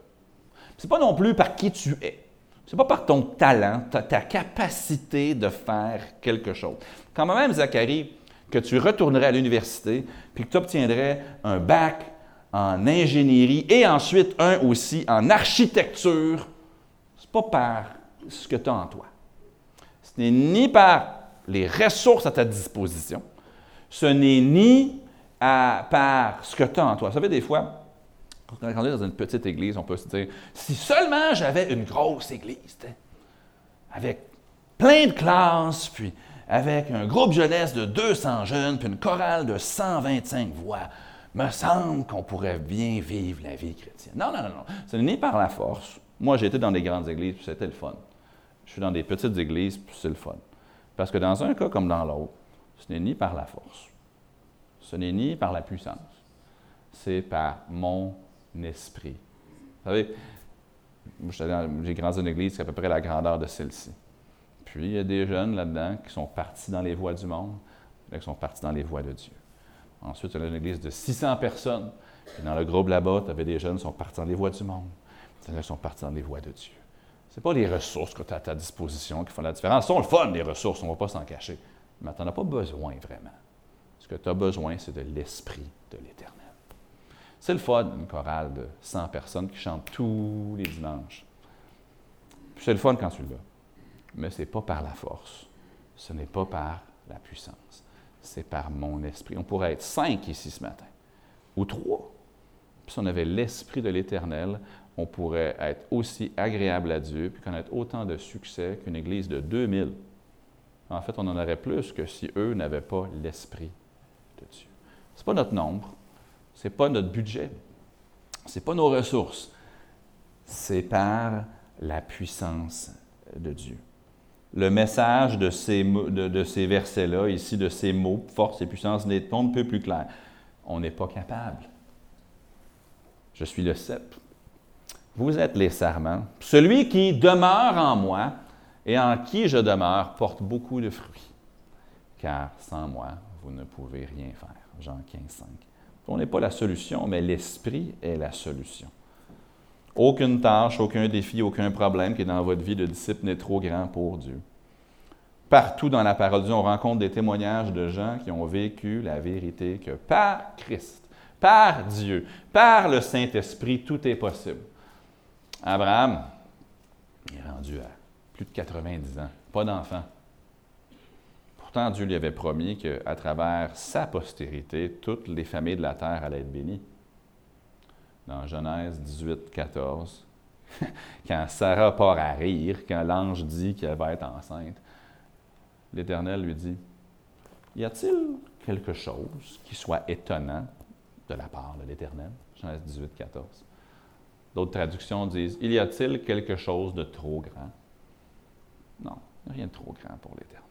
Ce n'est pas non plus par qui tu es. Ce n'est pas par ton talent, ta, ta, capacité de faire quelque chose. Quand même, Zacharie, que tu retournerais à l'université, puis que tu obtiendrais un bac en ingénierie et ensuite un aussi en architecture, ce n'est pas par ce que tu as en toi. Ce n'est ni par les ressources à ta disposition, ce n'est ni par ce que tu as en toi. Vous savez, des fois, quand on est dans une petite église, on peut se dire, si seulement j'avais une grosse église, avec plein de classes, puis avec un groupe jeunesse de 200 jeunes, puis une chorale de 125 voix, me semble qu'on pourrait bien vivre la vie chrétienne. Non, non, non, non. Ce n'est ni par la force. Moi, été dans des grandes églises, puis c'était le fun. Je suis dans des petites églises, puis c'est le fun. Parce que dans un cas comme dans l'autre, ce n'est ni par la force, ce n'est ni par la puissance, c'est par mon esprit. Vous savez, j'ai grandi dans une église qui à peu près la grandeur de celle-ci. Puis, il y a des jeunes là-dedans qui sont partis dans les voies du monde, qui sont partis dans les voies de Dieu. Ensuite, y a une église de 600 personnes. Dans le groupe là-bas, tu avais des jeunes qui sont partis dans les voies du monde. Qui sont partis dans les voies de Dieu. Ce n'est pas les ressources que tu as à ta disposition qui font la différence. Ce sont le fun, les ressources, on ne va pas s'en cacher. Mais tu n'en as pas besoin vraiment. Ce que tu as besoin, c'est de l'Esprit de l'Éternel. C'est le fun, une chorale de 100 personnes qui chantent tous les dimanches. C'est le fun quand tu l'as. Mais ce n'est pas par la force. Ce n'est pas par la puissance c'est par mon esprit. On pourrait être cinq ici ce matin, ou trois. Puis si on avait l'esprit de l'Éternel, on pourrait être aussi agréable à Dieu, puis connaître autant de succès qu'une église de 2000. En fait, on en aurait plus que si eux n'avaient pas l'esprit de Dieu. Ce n'est pas notre nombre, ce n'est pas notre budget, ce n'est pas nos ressources, c'est par la puissance de Dieu le message de ces, de, ces versets-là, ici, de ces mots, force et puissance, n'est un peu plus clair. On n'est pas capable. Je suis le cep. Vous êtes les serments. Celui qui demeure en moi et en qui je demeure porte beaucoup de fruits. Car sans moi, vous ne pouvez rien faire. Jean 15, 5. On n'est pas la solution, mais l'Esprit est la solution. Aucune tâche, aucun défi, aucun problème qui est dans votre vie de disciple n'est trop grand pour Dieu. Partout dans la parole de Dieu, on rencontre des témoignages de gens qui ont vécu la vérité que par Christ, par Dieu, par le Saint-Esprit, tout est possible. Abraham est rendu à plus de 90 ans, pas d'enfant. Pourtant, Dieu lui avait promis qu'à travers sa postérité, toutes les familles de la terre allaient être bénies dans Genèse 18, 14, quand Sarah part à rire, quand l'ange dit qu'elle va être enceinte, l'Éternel lui dit, y a-t-il quelque chose qui soit étonnant de la part de l'Éternel? Genèse 18, 14. D'autres traductions disent, y a-t-il quelque chose de trop grand? Non, rien de trop grand pour l'Éternel.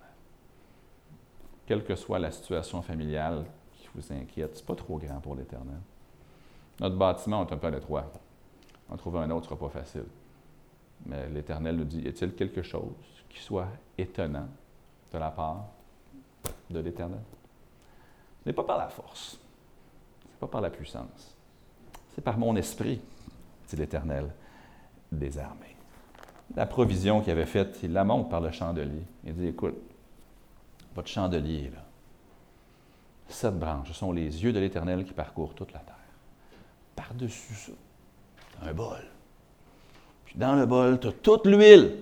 Quelle que soit la situation familiale qui vous inquiète, ce n'est pas trop grand pour l'Éternel. Notre bâtiment est un peu à l'étroit. En trouver un autre ne sera pas facile. Mais l'Éternel nous dit, y a-t-il quelque chose qui soit étonnant de la part de l'Éternel? Ce n'est pas par la force, ce n'est pas par la puissance, c'est par mon esprit, dit l'Éternel des armées. La provision qu'il avait faite, il la montre par le chandelier. Il dit, écoute, votre chandelier, là, sept branches, ce sont les yeux de l'Éternel qui parcourent toute la terre par-dessus ça, un bol. Puis dans le bol, tu as toute l'huile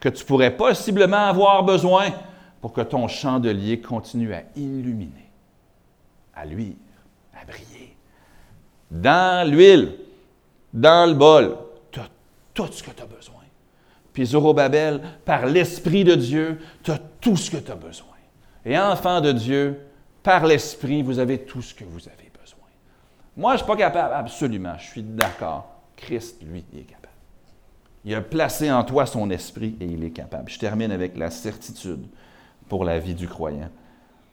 que tu pourrais possiblement avoir besoin pour que ton chandelier continue à illuminer, à luire, à briller. Dans l'huile, dans le bol, tu as tout ce que tu as besoin. Puis Zorobabel, par l'Esprit de Dieu, tu as tout ce que tu as besoin. Et enfant de Dieu, par l'Esprit, vous avez tout ce que vous avez. Moi, je ne suis pas capable. Absolument, je suis d'accord. Christ, lui, il est capable. Il a placé en toi son esprit et il est capable. Je termine avec la certitude pour la vie du croyant.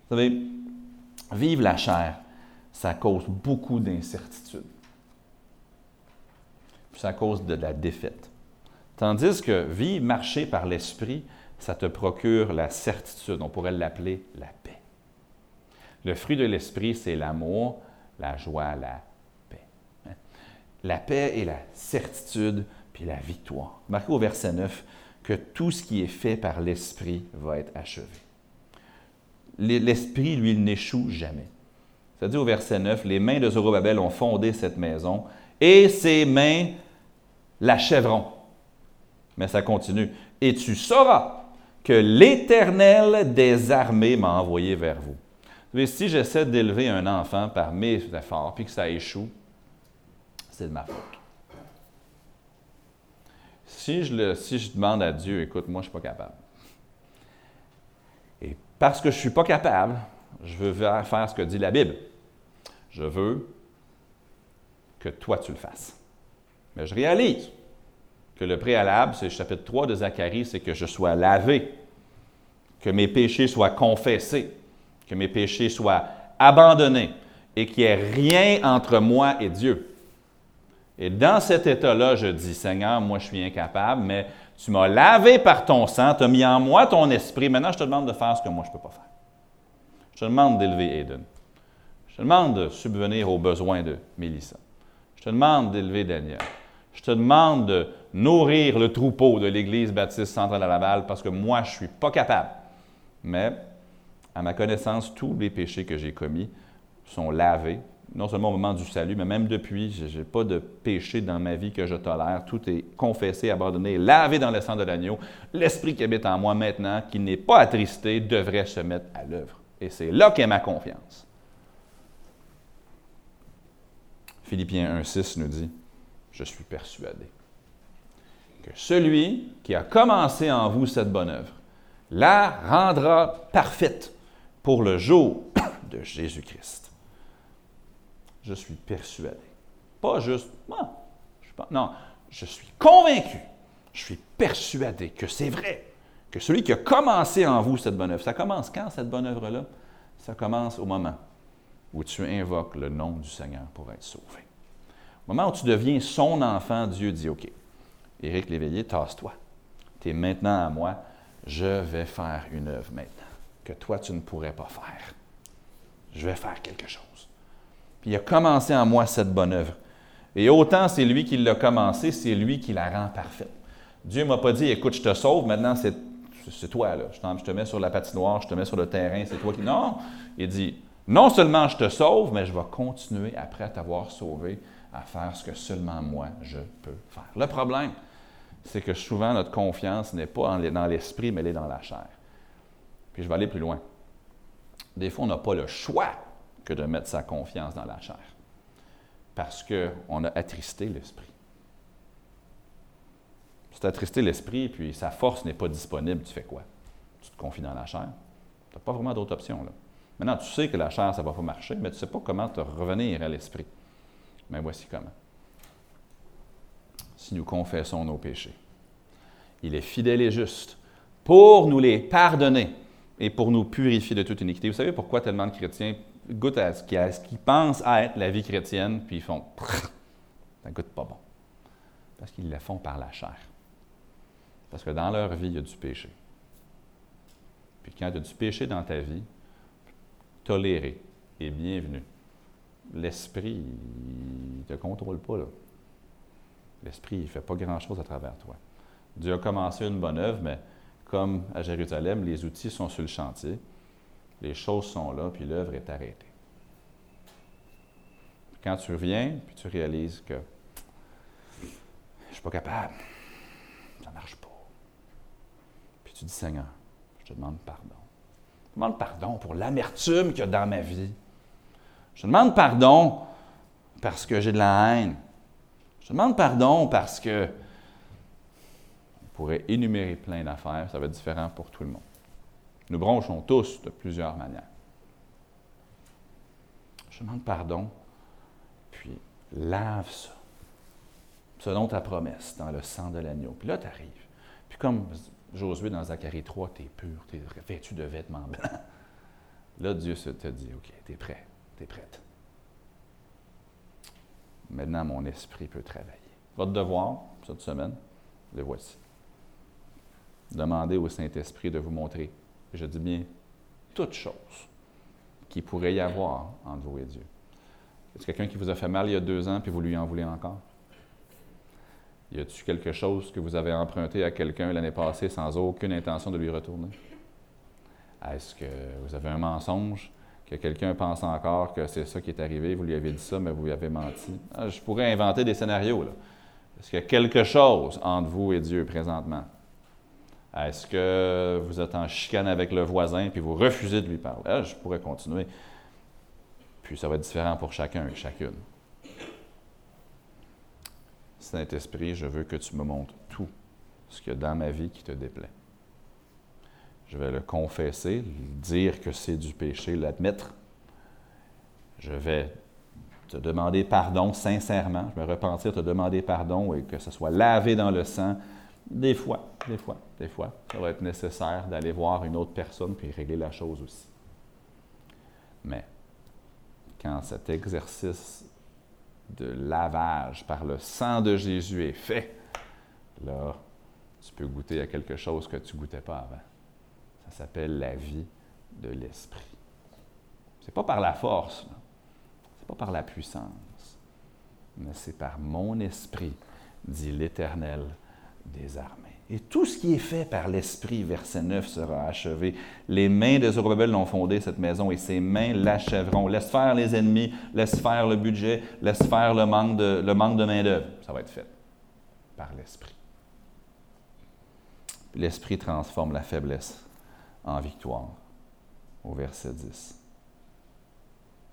Vous savez, vivre la chair, ça cause beaucoup d'incertitude. Ça cause de la défaite. Tandis que vivre, marcher par l'esprit, ça te procure la certitude. On pourrait l'appeler la paix. Le fruit de l'esprit, c'est l'amour, la joie, la paix. Hein? La paix et la certitude, puis la victoire. Marquez au verset 9 que tout ce qui est fait par l'Esprit va être achevé. L'Esprit, lui, n'échoue jamais. Ça dit au verset 9, les mains de Zorobabel ont fondé cette maison et ses mains l'achèveront. Mais ça continue. Et tu sauras que l'Éternel des armées m'a envoyé vers vous. Savez, si j'essaie d'élever un enfant par mes efforts puis que ça échoue, c'est de ma faute. Si je, si je demande à Dieu, écoute, moi, je ne suis pas capable. Et parce que je ne suis pas capable, je veux faire ce que dit la Bible. Je veux que toi, tu le fasses. Mais je réalise que le préalable, c'est le chapitre 3 de Zacharie, c'est que je sois lavé, que mes péchés soient confessés, que mes péchés soient abandonnés et qu'il n'y ait rien entre moi et Dieu. Et dans cet état-là, je dis, Seigneur, moi je suis incapable, mais tu m'as lavé par ton sang, tu as mis en moi ton esprit. Maintenant, je te demande de faire ce que moi je ne peux pas faire. Je te demande d'élever Aiden. Je te demande de subvenir aux besoins de Mélissa. Je te demande d'élever Daniel. Je te demande de nourrir le troupeau de l'Église baptiste centrale à Laval parce que moi, je ne suis pas capable. Mais, à ma connaissance, tous les péchés que j'ai commis sont lavés non seulement au moment du salut, mais même depuis, je n'ai pas de péché dans ma vie que je tolère. Tout est confessé, abandonné, lavé dans le sang de l'agneau. L'esprit qui habite en moi maintenant, qui n'est pas attristé, devrait se mettre à l'œuvre. Et c'est là qu'est ma confiance. Philippiens 1.6 nous dit, je suis persuadé que celui qui a commencé en vous cette bonne œuvre la rendra parfaite pour le jour de Jésus-Christ je suis persuadé. Pas juste, moi, je pas, non, je suis convaincu, je suis persuadé que c'est vrai, que celui qui a commencé en vous cette bonne œuvre, ça commence quand cette bonne œuvre-là? Ça commence au moment où tu invoques le nom du Seigneur pour être sauvé. Au moment où tu deviens son enfant, Dieu dit, OK, Éric Léveillé, tasse-toi. Tu es maintenant à moi, je vais faire une œuvre maintenant toi, tu ne pourrais pas faire. Je vais faire quelque chose. Puis il a commencé en moi cette bonne œuvre. Et autant c'est lui qui l'a commencé, c'est lui qui la rend parfaite. Dieu ne m'a pas dit, écoute, je te sauve, maintenant c'est, toi, là. Je, te mets sur la patinoire, je te mets sur le terrain, c'est toi qui. Non! Il dit, non seulement je te sauve, mais je vais continuer, après t'avoir sauvé, à faire ce que seulement moi je peux faire. Le problème, c'est que souvent notre confiance n'est pas dans l'esprit, mais elle est dans la chair. Puis je vais aller plus loin. Des fois, on n'a pas le choix que de mettre sa confiance dans la chair. Parce qu'on a attristé l'esprit. Si tu as attristé l'esprit, puis sa force n'est pas disponible, tu fais quoi? Tu te confies dans la chair. Tu n'as pas vraiment d'autre option. Là. Maintenant, tu sais que la chair, ça ne va pas marcher, mais tu ne sais pas comment te revenir à l'esprit. Mais voici comment. Si nous confessons nos péchés, il est fidèle et juste pour nous les pardonner et pour nous purifier de toute iniquité. Vous savez pourquoi tellement de chrétiens goûtent à ce qu'ils pensent être la vie chrétienne, puis ils font ça goûte pas bon. Parce qu'ils le font par la chair. Parce que dans leur vie, il y a du péché. Puis quand il y a du péché dans ta vie, toléré et bienvenu. L'esprit, il ne te contrôle pas. L'esprit, il ne fait pas grand-chose à travers toi. Dieu a commencé une bonne œuvre, mais comme à Jérusalem, les outils sont sur le chantier les choses sont là, puis l'œuvre est arrêtée. Quand tu reviens, puis tu réalises que je ne suis pas capable, ça ne marche pas. Puis tu dis, Seigneur, je te demande pardon. Je te demande pardon pour l'amertume qu'il y a dans ma vie. Je te demande pardon parce que j'ai de la haine. Je te demande pardon parce que pourrait énumérer plein d'affaires, ça va être différent pour tout le monde. Nous bronchons tous de plusieurs manières. Je demande pardon, puis lave ça, selon ta promesse, dans le sang de l'agneau. Puis là, tu arrives. Puis comme Josué dans Zacharie 3, tu es pur, tu es vêtu de vêtements blancs. Là, Dieu te dit, OK, tu es prêt, tu es prête. Maintenant, mon esprit peut travailler. Votre devoir, cette semaine, le voici. Demandez au Saint-Esprit de vous montrer je dis bien toute chose qui pourrait y avoir entre vous et Dieu. Est-ce quelqu'un qui vous a fait mal il y a deux ans puis vous lui en voulez encore? Y a-t-il quelque chose que vous avez emprunté à quelqu'un l'année passée sans aucune intention de lui retourner? Est-ce que vous avez un mensonge que quelqu'un pense encore que c'est ça qui est arrivé, vous lui avez dit ça, mais vous lui avez menti? Ah, je pourrais inventer des scénarios. Là. Est-ce qu'il y a quelque chose entre vous et Dieu présentement? Est-ce que vous êtes en chicane avec le voisin puis vous refusez de lui parler? Ah, je pourrais continuer. Puis ça va être différent pour chacun et chacune. Saint-Esprit, je veux que tu me montres tout ce qu'il y a dans ma vie qui te déplaît. Je vais le confesser, dire que c'est du péché, l'admettre. Je vais te demander pardon sincèrement. Je vais repentir, te demander pardon et que ce soit lavé dans le sang. Des fois, des fois, des fois, ça va être nécessaire d'aller voir une autre personne puis régler la chose aussi. Mais quand cet exercice de lavage par le sang de Jésus est fait, là, tu peux goûter à quelque chose que tu ne goûtais pas avant. Ça s'appelle la vie de l'esprit. C'est pas par la force, c'est pas par la puissance, mais c'est par mon esprit, dit l'Éternel des armées. Et tout ce qui est fait par l'Esprit, verset 9, sera achevé. Les mains de Zorobabel ont fondé cette maison et ses mains l'achèveront. Laisse faire les ennemis, laisse faire le budget, laisse faire le manque de, le manque de main-d'œuvre. Ça va être fait par l'Esprit. L'Esprit transforme la faiblesse en victoire, au verset 10.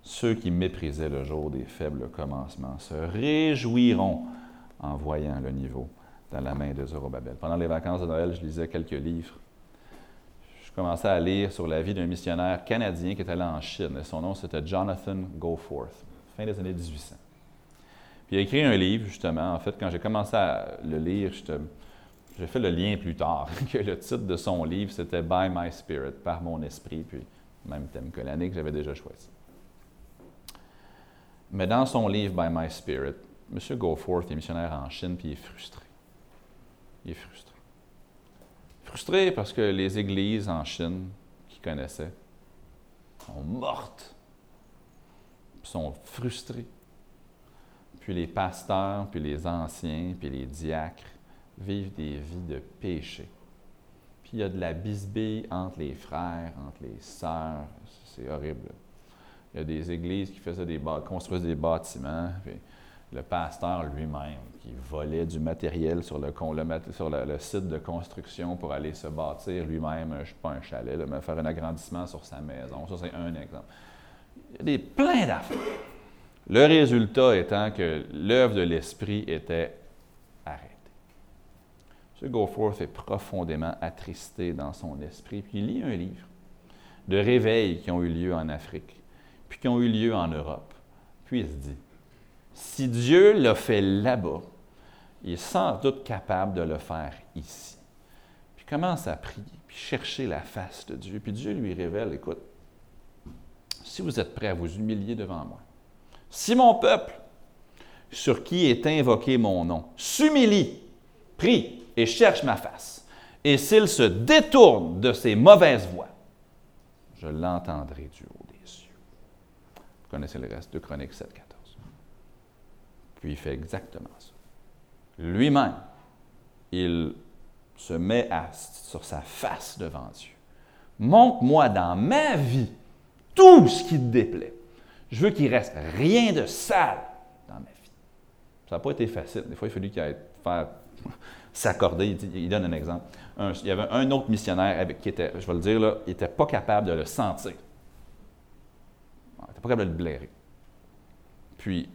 Ceux qui méprisaient le jour des faibles commencements se réjouiront en voyant le niveau dans la main de Zorobabel. Pendant les vacances de Noël, je lisais quelques livres. Je commençais à lire sur la vie d'un missionnaire canadien qui est allé en Chine. son nom, c'était Jonathan Goforth, fin des années 1800. Puis il a écrit un livre, justement. En fait, quand j'ai commencé à le lire, j'ai fait le lien plus tard, que le titre de son livre, c'était By My Spirit, par mon esprit, puis même thème que l'année que j'avais déjà choisi. Mais dans son livre By My Spirit, M. Goforth est missionnaire en Chine, puis il est frustré. Il frustré. Frustré parce que les églises en Chine qu'il connaissait sont mortes, sont frustrées. Puis les pasteurs, puis les anciens, puis les diacres vivent des vies de péché. Puis il y a de la bisbille entre les frères, entre les sœurs. C'est horrible. Il y a des églises qui faisaient des construisent des bâtiments. Le pasteur lui-même qui volait du matériel sur le, site de construction pour aller se bâtir lui-même, je ne sais pas un chalet, faire un agrandissement sur sa maison. Ça, c'est un exemple. Il y a plein d'affaires. Le résultat étant que l'œuvre de l'Esprit était arrêtée. M. Goforth est profondément attristé dans son esprit, puis il lit un livre de réveils qui ont eu lieu en Afrique, puis qui ont eu lieu en Europe. Puis il se dit, si Dieu l'a fait là-bas, il est sans doute capable de le faire ici. Puis commence à prier, puis chercher la face de Dieu. Puis Dieu lui révèle, écoute, si vous êtes prêt à vous humilier devant moi, si mon peuple, sur qui est invoqué mon nom, s'humilie, prie et cherche ma face, et s'il se détourne de ses mauvaises voies, je l'entendrai du haut des cieux. Vous connaissez le reste de Chronique 7, puis il fait exactement ça. Lui-même, il se met sur sa face devant Dieu. Montre-moi dans ma vie tout ce qui te déplaît. Je veux qu'il reste rien de sale dans ma vie. Ça n'a pas été facile. Des fois, il a fallu qu'il aille faire s'accorder. Il, donne un exemple. il y avait un autre missionnaire qui était, je vais le dire là, il n'était pas capable de le sentir. Il n'était pas capable de le blairer. Puis,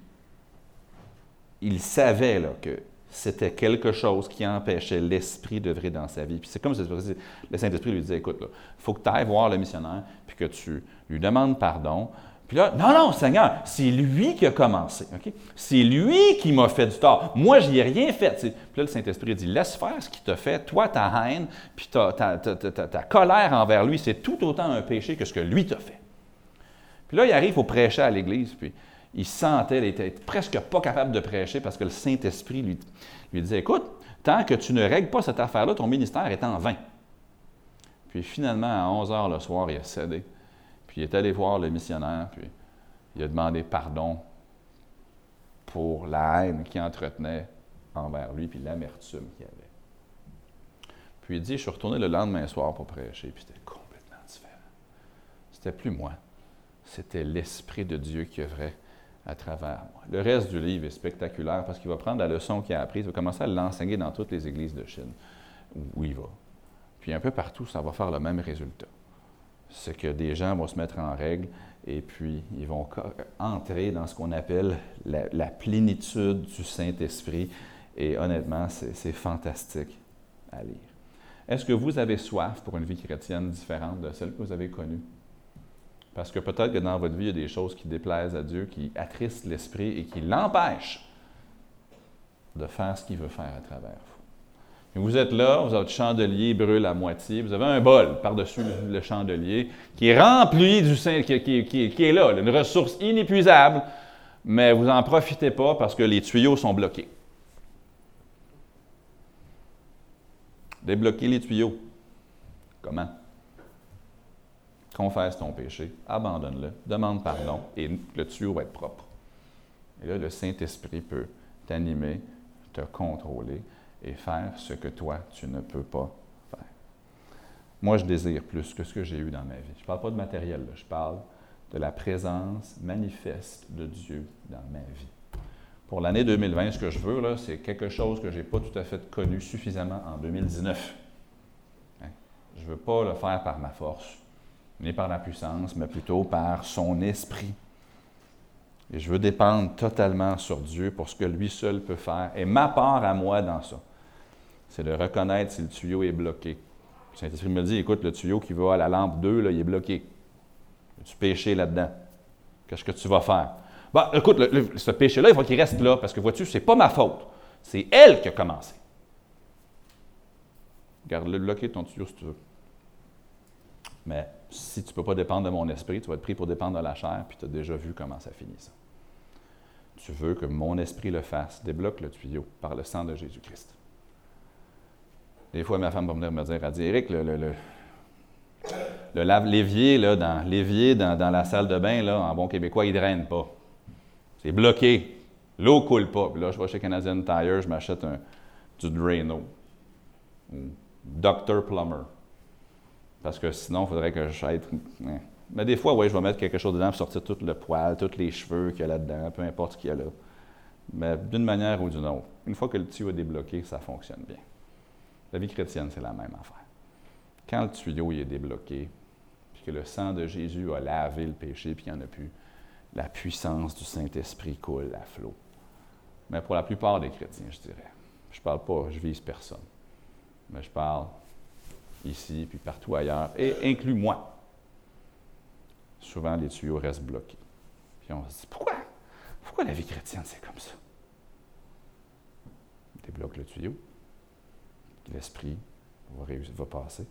il savait là, que c'était quelque chose qui empêchait l'esprit d'œuvrer dans sa vie. Puis c'est comme si le Saint-Esprit lui disait, écoute, il faut que tu ailles voir le missionnaire, puis que tu lui demandes pardon. Puis là, non, non, Seigneur, c'est lui qui a commencé. C'est lui qui m'a fait du tort. Moi, je n'y ai rien fait. Puis là, le Saint-Esprit dit, laisse faire ce qu'il t'a fait. Toi, ta haine, puis ta, ta, colère envers lui, c'est tout autant un péché que ce que lui t'a fait. Puis là, il arrive au prêcher à l'Église, puis il sentait, il était presque pas capable de prêcher parce que le Saint-Esprit lui, lui disait, écoute, tant que tu ne règles pas cette affaire-là, ton ministère est en vain. Puis finalement, à 11 heures le soir, il a cédé. Puis il est allé voir le missionnaire, puis il a demandé pardon pour la haine qu'il entretenait envers lui, puis l'amertume qu'il avait. Puis il dit, je suis retourné le lendemain soir pour prêcher, puis c'était complètement différent. C'était plus moi, c'était l'Esprit de Dieu qui œuvrait à travers. Le reste du livre est spectaculaire parce qu'il va prendre la leçon qu'il a apprise, il va commencer à l'enseigner dans toutes les églises de Chine où il va. Puis un peu partout, ça va faire le même résultat. C'est que des gens vont se mettre en règle et puis ils vont entrer dans ce qu'on appelle la, plénitude du Saint-Esprit. Et honnêtement, c'est fantastique à lire. Est-ce que vous avez soif pour une vie chrétienne différente de celle que vous avez connue? Parce que peut-être que dans votre vie, il y a des choses qui déplaisent à Dieu, qui attristent l'esprit et qui l'empêchent de faire ce qu'il veut faire à travers vous. vous êtes là, votre chandelier brûle à moitié, vous avez un bol par-dessus le, chandelier qui est rempli du Saint, qui, qui, est là, une ressource inépuisable, mais vous n'en profitez pas parce que les tuyaux sont bloqués. Débloquer les tuyaux. Comment? Confesse ton péché, abandonne-le, demande pardon et le tuyau va être propre. Et là, le Saint-Esprit peut t'animer, te contrôler et faire ce que toi, tu ne peux pas faire. Moi, je désire plus que ce que j'ai eu dans ma vie. Je ne parle pas de matériel, je parle de la présence manifeste de Dieu dans ma vie. Pour l'année 2020, ce que je veux, c'est quelque chose que je n'ai pas tout à fait connu suffisamment en 2019. Hein? Je ne veux pas le faire par ma force ni par la puissance, mais plutôt par son esprit. Et je veux dépendre totalement sur Dieu pour ce que lui seul peut faire. Et ma part à moi dans ça, c'est de reconnaître si le tuyau est bloqué. Le Saint-Esprit me dit, écoute, le tuyau qui va à la lampe 2, là, il est bloqué. Tu péché là-dedans? Qu'est-ce que tu vas faire? Bah, écoute, ce péché-là, il faut qu'il reste là, parce que vois-tu, c'est pas ma faute. C'est elle qui a commencé. Garde-le bloqué, ton tuyau, si tu veux. Mais si tu ne peux pas dépendre de mon esprit, tu vas être pris pour dépendre de la chair, puis tu as déjà vu comment ça finit ça. Tu veux que mon esprit le fasse, débloque le tuyau par le sang de Jésus-Christ. Des fois, ma femme va venir me dire, elle Éric, le, le, le, l'évier, là, dans, l'évier dans, dans, la salle de bain, là, en bon québécois, il ne draine pas. C'est bloqué. L'eau ne coule pas. Là, je vais chez Canadian Tire, je m'achète du Drano. Dr. Plumber. Parce que sinon, il faudrait que j'aille. Mais des fois, oui, je vais mettre quelque chose dedans pour sortir tout le poil, tous les cheveux qu'il y a là-dedans, peu importe ce qu'il y a là. Mais d'une manière ou d'une autre, une fois que le tuyau est débloqué, ça fonctionne bien. La vie chrétienne, c'est la même affaire. Quand le tuyau est débloqué, puis que le sang de Jésus a lavé le péché, puis qu'il n'y en a plus, la puissance du Saint-Esprit coule à flot. Mais pour la plupart des chrétiens, je dirais, je ne parle pas, je vise personne, mais je parle ici, puis partout ailleurs, et inclus moi. Souvent, les tuyaux restent bloqués. Puis on se dit, pourquoi? Pourquoi la vie chrétienne, c'est comme ça? Débloque le tuyau. L'esprit va, va passer.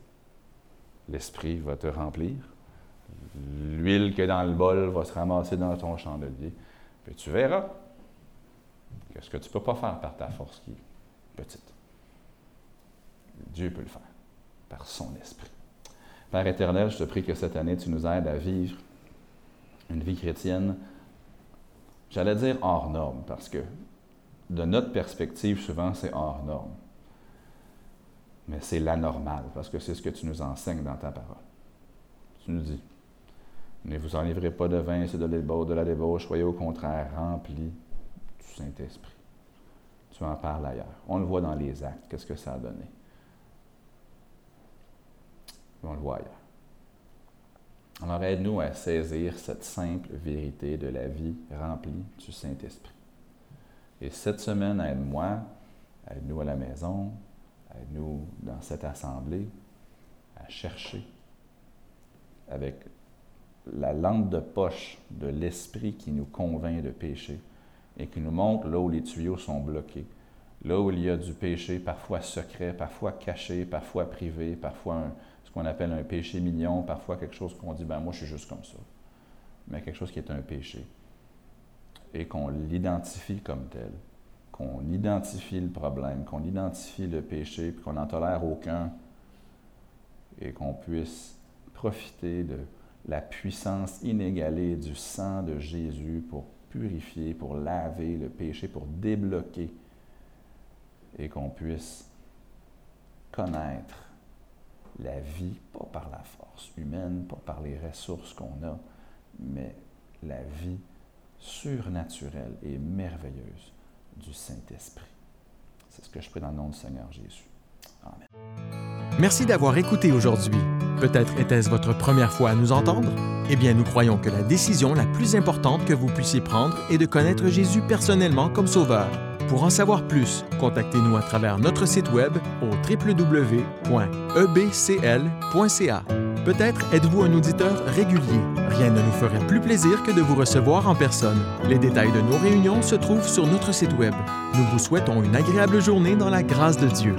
L'esprit va te remplir. L'huile qui est dans le bol va se ramasser dans ton chandelier. Puis tu verras quest ce que tu ne peux pas faire par ta force qui est petite. Dieu peut le faire par son esprit. Père éternel, je te prie que cette année, tu nous aides à vivre une vie chrétienne, j'allais dire hors norme, parce que de notre perspective, souvent, c'est hors norme. Mais c'est la normale, parce que c'est ce que tu nous enseignes dans ta parole. Tu nous dis, ne vous enlivrez pas de vin, c'est de, de la débauche, soyez au contraire remplis du Saint-Esprit. Tu en parles ailleurs. On le voit dans les actes, qu'est-ce que ça a donné? On le voit ailleurs. Alors aide-nous à saisir cette simple vérité de la vie remplie du Saint-Esprit. Et cette semaine, aide-moi, aide-nous à la maison, aide-nous dans cette assemblée à chercher avec la lampe de poche de l'Esprit qui nous convainc de péché et qui nous montre là où les tuyaux sont bloqués, là où il y a du péché, parfois secret, parfois caché, parfois privé, parfois un, qu'on appelle un péché mignon, parfois quelque chose qu'on dit, ben moi je suis juste comme ça, mais quelque chose qui est un péché, et qu'on l'identifie comme tel, qu'on identifie le problème, qu'on identifie le péché, puis qu'on n'en tolère aucun, et qu'on puisse profiter de la puissance inégalée du sang de Jésus pour purifier, pour laver le péché, pour débloquer, et qu'on puisse connaître la vie, pas par la force humaine, pas par les ressources qu'on a, mais la vie surnaturelle et merveilleuse du Saint-Esprit. C'est ce que je prie dans le nom du Seigneur Jésus. Amen. Merci d'avoir écouté aujourd'hui. Peut-être était-ce votre première fois à nous entendre? Eh bien, nous croyons que la décision la plus importante que vous puissiez prendre est de connaître Jésus personnellement comme Sauveur. Pour en savoir plus, contactez-nous à travers notre site web au www.ebcl.ca. Peut-être êtes-vous un auditeur régulier. Rien ne nous ferait plus plaisir que de vous recevoir en personne. Les détails de nos réunions se trouvent sur notre site web. Nous vous souhaitons une agréable journée dans la grâce de Dieu.